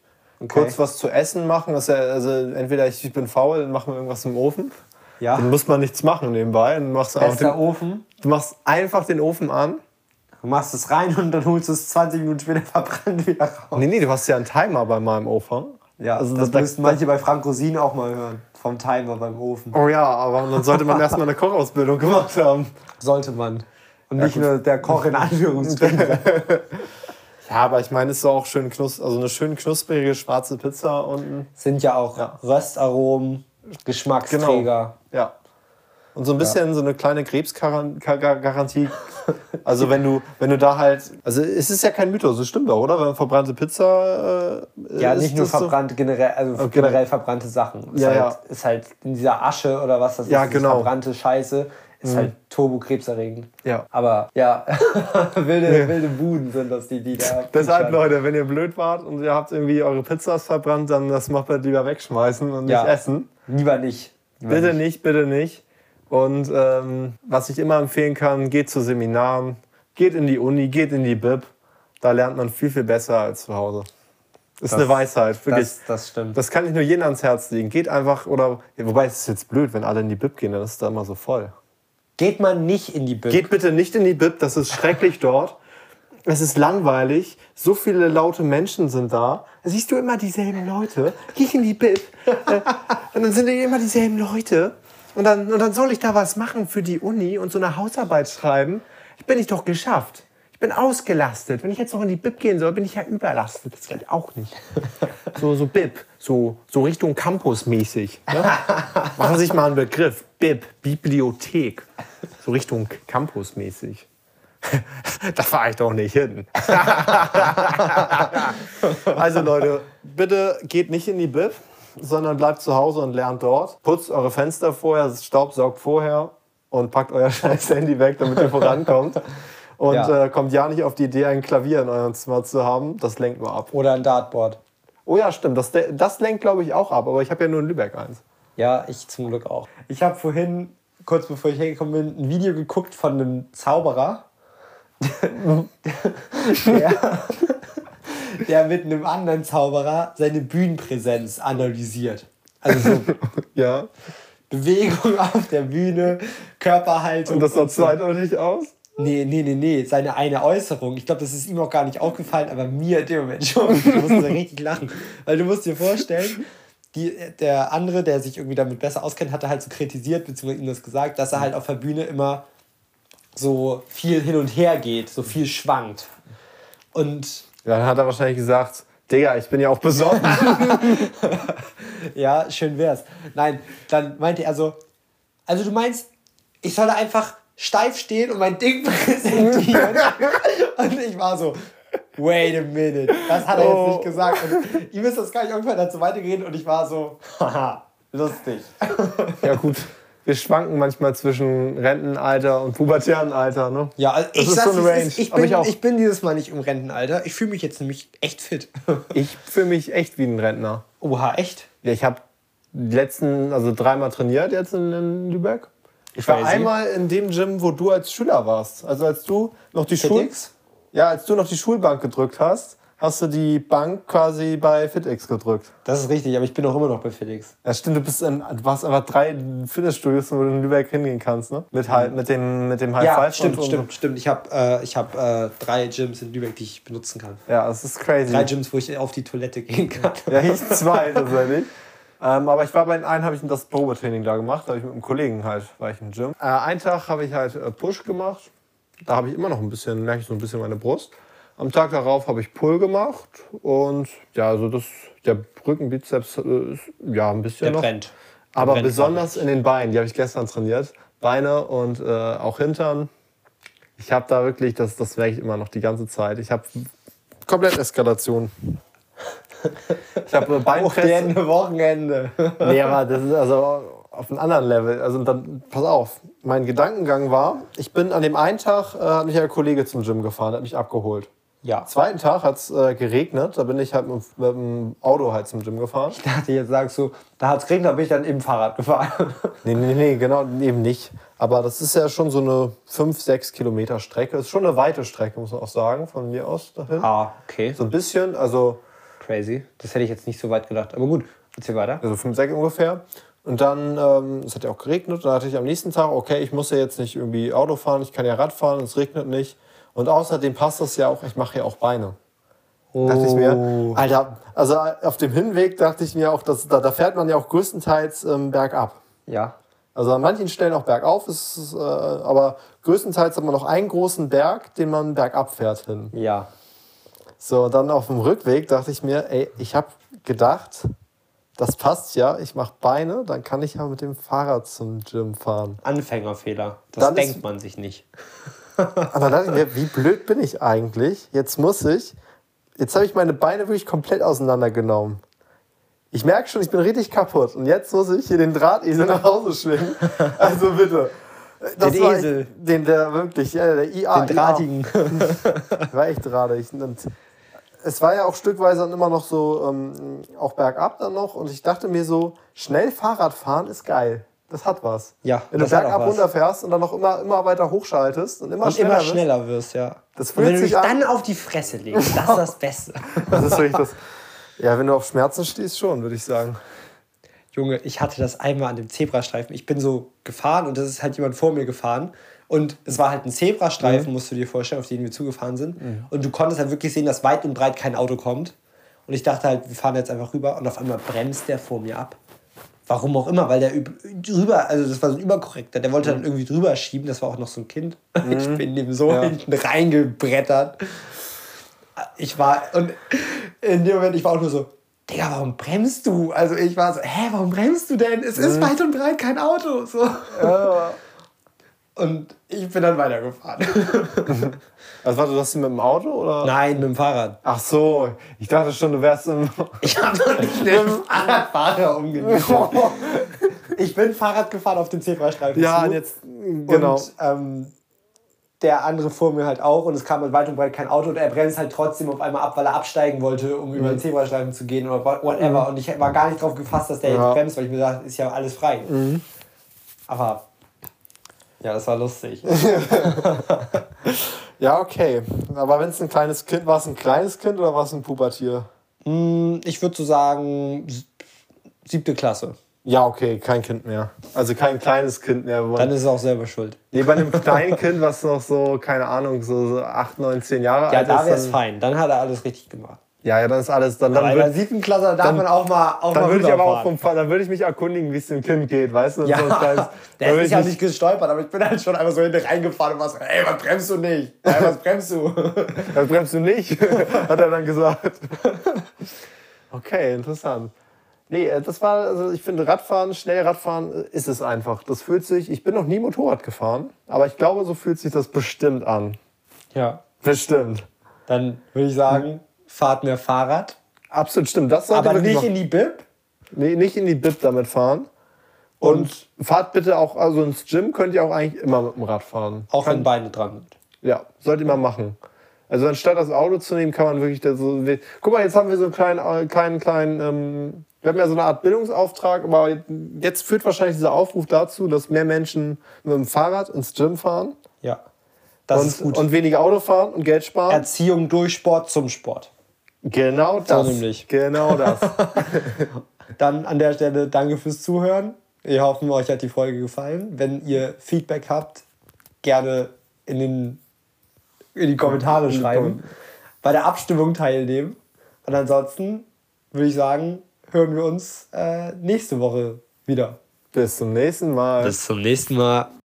Kurz was zu essen machen, das ja, also entweder ich, bin faul, dann machen wir irgendwas im Ofen. Ja. Dann muss man nichts machen nebenbei. Dann machst du, Bester den, Ofen. du machst einfach den Ofen an. Du machst es rein und dann holst du es 20 Minuten später verbrannt wieder raus. Nee, nee, du hast ja einen Timer bei meinem Ofen. Ja, Also das, da- müssten manche bei Frank Rosin auch mal hören. Vom Timer beim Ofen. Oh ja, aber dann sollte man erstmal eine Kochausbildung gemacht haben. Sollte man. Und nicht nur der Koch in Anführungsstrichen. Ja, aber ich meine, es ist auch schön knus also eine schön knusprige schwarze Pizza unten. Sind ja auch Ja. Röstaromen, Geschmacksträger. Ja. Und so ein bisschen so eine kleine Krebsgarantie. Also wenn du, wenn du da halt, also es ist ja kein Mythos, das stimmt doch, oder? Wenn man verbrannte Pizza äh, Ja, nicht nur ist so- verbrannte, generell, also generell verbrannte Sachen. Ist, Ja, halt, ja. ist halt in dieser Asche oder was das Ja, ist, genau. verbrannte Scheiße, ist halt turbokrebserregend. Ja. Aber ja, wilde, wilde Buden sind das, die, die da. Deshalb. Leute, wenn ihr blöd wart und ihr habt irgendwie eure Pizzas verbrannt, dann das Moped lieber wegschmeißen und Ja. nicht essen. Lieber nicht. Bitte nicht, bitte nicht. Und ähm, was ich immer empfehlen kann, geht zu Seminaren, geht in die Uni, geht in die Bib. Da lernt man viel, viel besser als zu Hause. Ist eine Weisheit, wirklich. Das, das stimmt. Das kann ich nur jedem ans Herz legen. Geht einfach, oder, ja, wobei es ist jetzt blöd, wenn alle in die Bib gehen, dann ist es da immer so voll. Geht man nicht in die Bib. Geht bitte nicht in die Bib, das ist schrecklich dort. Es ist langweilig, so viele laute Menschen sind da. Da siehst du immer dieselben Leute. Geh ich in die Bib. äh, und dann sind immer dieselben Leute. Und dann, und dann soll ich da was machen für die Uni und so eine Hausarbeit schreiben. Ich bin ich doch geschafft. Ich bin ausgelastet. Wenn ich jetzt noch in die Bib gehen soll, bin ich ja überlastet. Das geht auch nicht. So, so Bib, so, so Richtung Campus-mäßig. Ne? Machen Sie sich mal einen Begriff. Bib, Bibliothek. So Richtung Campus-mäßig. da fahre ich doch nicht hin. also Leute, bitte geht nicht in die Bib, sondern bleibt zu Hause und lernt dort. Putzt eure Fenster vorher, staubsaugt vorher und packt euer scheiß Handy weg, damit ihr vorankommt. Und Ja. äh, kommt ja nicht auf die Idee, ein Klavier in eurem Zimmer zu haben. Das lenkt nur ab. Oder ein Dartboard. Oh ja, stimmt. Das, das lenkt, glaube ich, auch ab. Aber ich habe ja nur in Lübeck eins. Ja, ich zum Glück auch. Ich habe vorhin, kurz bevor ich hergekommen bin, ein Video geguckt von einem Zauberer, der, der mit einem anderen Zauberer seine Bühnenpräsenz analysiert. Also so Ja. Bewegung auf der Bühne, Körperhaltung. Und das sah so. zweideutig aus? Nee, nee, nee, nee. Seine eine Äußerung. Ich glaube, das ist ihm auch gar nicht aufgefallen, aber mir in dem Moment schon. Ich musste richtig lachen. Weil du musst dir vorstellen, die, der andere, der sich irgendwie damit besser auskennt, hatte halt so kritisiert, beziehungsweise ihm das gesagt, dass er halt auf der Bühne immer so viel hin und her geht, so viel schwankt. Und dann hat er wahrscheinlich gesagt, Digga, ich bin ja auch besoffen. ja, schön wär's. Nein, dann meinte er so, also du meinst, ich soll da einfach steif stehen und mein Ding präsentieren? und ich war so, wait a minute, das hat er jetzt Oh. nicht gesagt. Und ihm ist das gar nicht irgendwann dazu weitergeredet und ich war so, haha, lustig. ja gut, wir schwanken manchmal zwischen Rentenalter und pubertären Alter, ne? Ja, also ich ist so eine Range. ist, ich, bin, ich ich bin dieses Mal nicht im Rentenalter. Ich fühle mich jetzt nämlich echt fit. Ich fühle mich echt wie ein Rentner. Oha, echt? Ja, ich habe die letzten, also dreimal trainiert jetzt in, in Lübeck. Ich war Crazy. einmal in dem Gym, wo du als Schüler warst. Also als du noch die Schul ja, als du noch die Schulbank gedrückt hast, hast du die Bank quasi bei FitX gedrückt. Das ist richtig, aber ich bin auch immer noch bei Felix. Ja, stimmt, du, bist in, du hast einfach drei Fitnessstudios, wo du in Lübeck hingehen kannst, ne? Mit, halt, mit dem, mit dem High Ja, Five stimmt, und, stimmt, stimmt. Ich habe äh, ich hab, äh, drei Gyms in Lübeck, die ich benutzen kann. Ja, das ist crazy. Drei Gyms, wo ich auf die Toilette gehen kann. Ja, ich zwei tatsächlich. Ähm, aber ich war bei den einen, habe ich das Probetraining da gemacht, da habe ich mit einem Kollegen halt, war ich im Gym. Äh, einen Tag habe ich halt äh, Push gemacht, da habe ich immer noch ein bisschen, merke ich so ein bisschen meine Brust. Am Tag darauf habe ich Pull gemacht und ja, also das, der Rückenbizeps äh, ist ja ein bisschen Der noch. brennt. Der Aber brennt besonders in den Beinen, die habe ich gestern trainiert. Beine und äh, auch Hintern. Ich habe da wirklich, das, das merke ich immer noch die ganze Zeit. Ich habe komplett Eskalation. Ich habe. Wochenende, Wochenende. Nee, aber das ist also auf einem anderen Level. Also dann, pass auf, mein Gedankengang war, ich bin an dem einen Tag, äh, hat mich ein Kollege zum Gym gefahren, hat mich abgeholt. Ja. Zweiten Tag hat es äh, geregnet, da bin ich halt mit, mit dem Auto halt zum Gym gefahren. Ich dachte, jetzt sagst du, da hat es geregnet, da bin ich dann im Fahrrad gefahren. Nee, nee, nee, genau, eben nicht. Aber das ist ja schon so eine 5, 6 Kilometer Strecke. Ist schon eine weite Strecke, muss man auch sagen, von mir aus dahin. Ah, okay. So ein bisschen, also, Crazy. Das hätte ich jetzt nicht so weit gedacht. Aber gut, erzähl weiter. also 5, 6 ungefähr. Und dann, ähm, es hat ja auch geregnet. Dann hatte ich am nächsten Tag, okay, ich muss ja jetzt nicht irgendwie Auto fahren, ich kann ja Rad fahren, es regnet nicht. Und außerdem passt das ja auch, ich mache ja auch Beine. Dachte ich mir, Alter, also auf dem Hinweg dachte ich mir auch, dass, da, da fährt man ja auch größtenteils ähm, bergab. Ja. Also an manchen Stellen auch bergauf, ist, äh, aber größtenteils hat man noch einen großen Berg, den man bergab fährt hin. Ja. So, dann auf dem Rückweg dachte ich mir, ey, ich habe gedacht, das passt ja, ich mache Beine, dann kann ich ja mit dem Fahrrad zum Gym fahren. Anfängerfehler. Das Dann ist- denkt man sich nicht. Und dann dachte ich mir, wie blöd bin ich eigentlich? Jetzt muss ich, jetzt habe ich meine Beine wirklich komplett auseinandergenommen. Ich merke schon, ich bin richtig kaputt. Und jetzt muss ich hier den Drahtesel nach Hause schwingen. Also bitte. Das Den Esel. echt- Den, der wirklich, ja, der IA. Den drahtigen. War echt drahtig. Und es war ja auch stückweise dann immer noch so, ähm, auch bergab dann noch. Und ich dachte mir so, schnell Fahrrad fahren ist geil. Das hat was. Ja, Wenn du bergab runterfährst und dann noch immer, immer weiter hochschaltest und immer Und schneller immer wirst. schneller wirst, ja. Das Und fühlt wenn du dich an- dann auf die Fresse legst, das ist das Beste. Das ist wirklich das. Ja, wenn du auf Schmerzen stehst, schon, würde ich sagen. Junge, ich hatte das einmal an dem Zebrastreifen. Ich bin so gefahren und das ist halt jemand vor mir gefahren. Und es war halt ein Zebrastreifen, musst du dir vorstellen, auf den wir zugefahren sind. Und du konntest halt wirklich sehen, dass weit und breit kein Auto kommt. Und ich dachte halt, wir fahren jetzt einfach rüber und auf einmal bremst der vor mir ab. Warum auch immer, weil der üb- drüber, also das war so ein Überkorrekter, der wollte dann irgendwie drüber schieben, das war auch noch so ein Kind. Ich bin dem so Ja. hinten reingebrettert. Ich war, und in dem Moment, ich war auch nur so, Digga, warum bremst du? Also ich war so, hä, warum bremst du denn? Es ist weit und breit kein Auto. So. Und ich bin dann weitergefahren. Also warte, du hast mit dem Auto oder? Nein, mit dem Fahrrad. Ach so, ich dachte schon, du wärst im. Ich habe doch nicht den Fahrradfahrer umgelegt. Ich bin Fahrrad gefahren auf dem Zebrastreifen. Ja, zu. und jetzt. Genau. Und ähm, der andere vor mir halt auch und es kam halt weit und breit kein Auto und er bremst halt trotzdem auf einmal ab, weil er absteigen wollte, um über den Zebrastreifen zu gehen oder whatever. Und ich war gar nicht drauf gefasst, dass der Ja. jetzt bremst, weil ich mir dachte, ist ja alles frei. Aber ja, das war lustig. Ja, okay. Aber wenn es ein kleines Kind war, es ein kleines Kind oder war es ein Pubertier? Ich würde so sagen, siebte Klasse. Ja, okay, kein Kind mehr. Also kein kleines Kind mehr. Dann ist es auch selber schuld. Nee, bei einem kleinen Kind, was noch so, keine Ahnung, so, 8, 9, 10 Jahre Ja, alt da ist. wäre es fein. Dann hat er alles richtig gemacht. Ja, ja, dann ist alles. Dann, dann Aber in der würde siebten Klasse darf man auch mal auch dann mal würd ich aber auch vom dann würde ich mich erkundigen, wie es dem Kind geht, weißt du? Ja, so ein kleines- dann der ist ich ja nicht gestolpert, aber ich bin halt schon einfach so hinten reingefahren und war so, ey, was bremst du nicht? Ey, was bremst du? Das bremst du nicht, hat er dann gesagt. Okay, interessant. Nee, äh, das war, also ich finde Radfahren, schnell Radfahren äh, ist es einfach. Das fühlt sich, ich bin noch nie Motorrad gefahren, aber ich glaube, so fühlt sich das bestimmt an. Ja, Bestimmt. dann würde ich sagen, fahrt mehr Fahrrad, Absolut stimmt. Das sollte aber nicht noch- in die Bib. nee, nicht in die Bib damit fahren. Und, fahrt bitte auch, also ins Gym könnt ihr auch eigentlich immer mit dem Rad fahren. Auch wenn Beine dran sind. Ja, sollte man machen. Also anstatt das Auto zu nehmen, kann man wirklich da so. Guck mal, jetzt haben wir so einen kleinen, äh, kleinen, kleinen. Ähm, wir haben ja so eine Art Bildungsauftrag, aber jetzt führt wahrscheinlich dieser Aufruf dazu, dass mehr Menschen mit dem Fahrrad ins Gym fahren Ja, das ist und, gut. und weniger Auto fahren und Geld sparen. Erziehung durch Sport zum Sport. Genau das. So nämlich. Genau das. Dann an der Stelle danke fürs Zuhören. Wir hoffen, euch hat die Folge gefallen. Wenn ihr Feedback habt, gerne in, den, in die Kommentare schreiben. Bei der Abstimmung teilnehmen. Und ansonsten würde ich sagen, hören wir uns äh, nächste Woche wieder. Bis zum nächsten Mal. Bis zum nächsten Mal.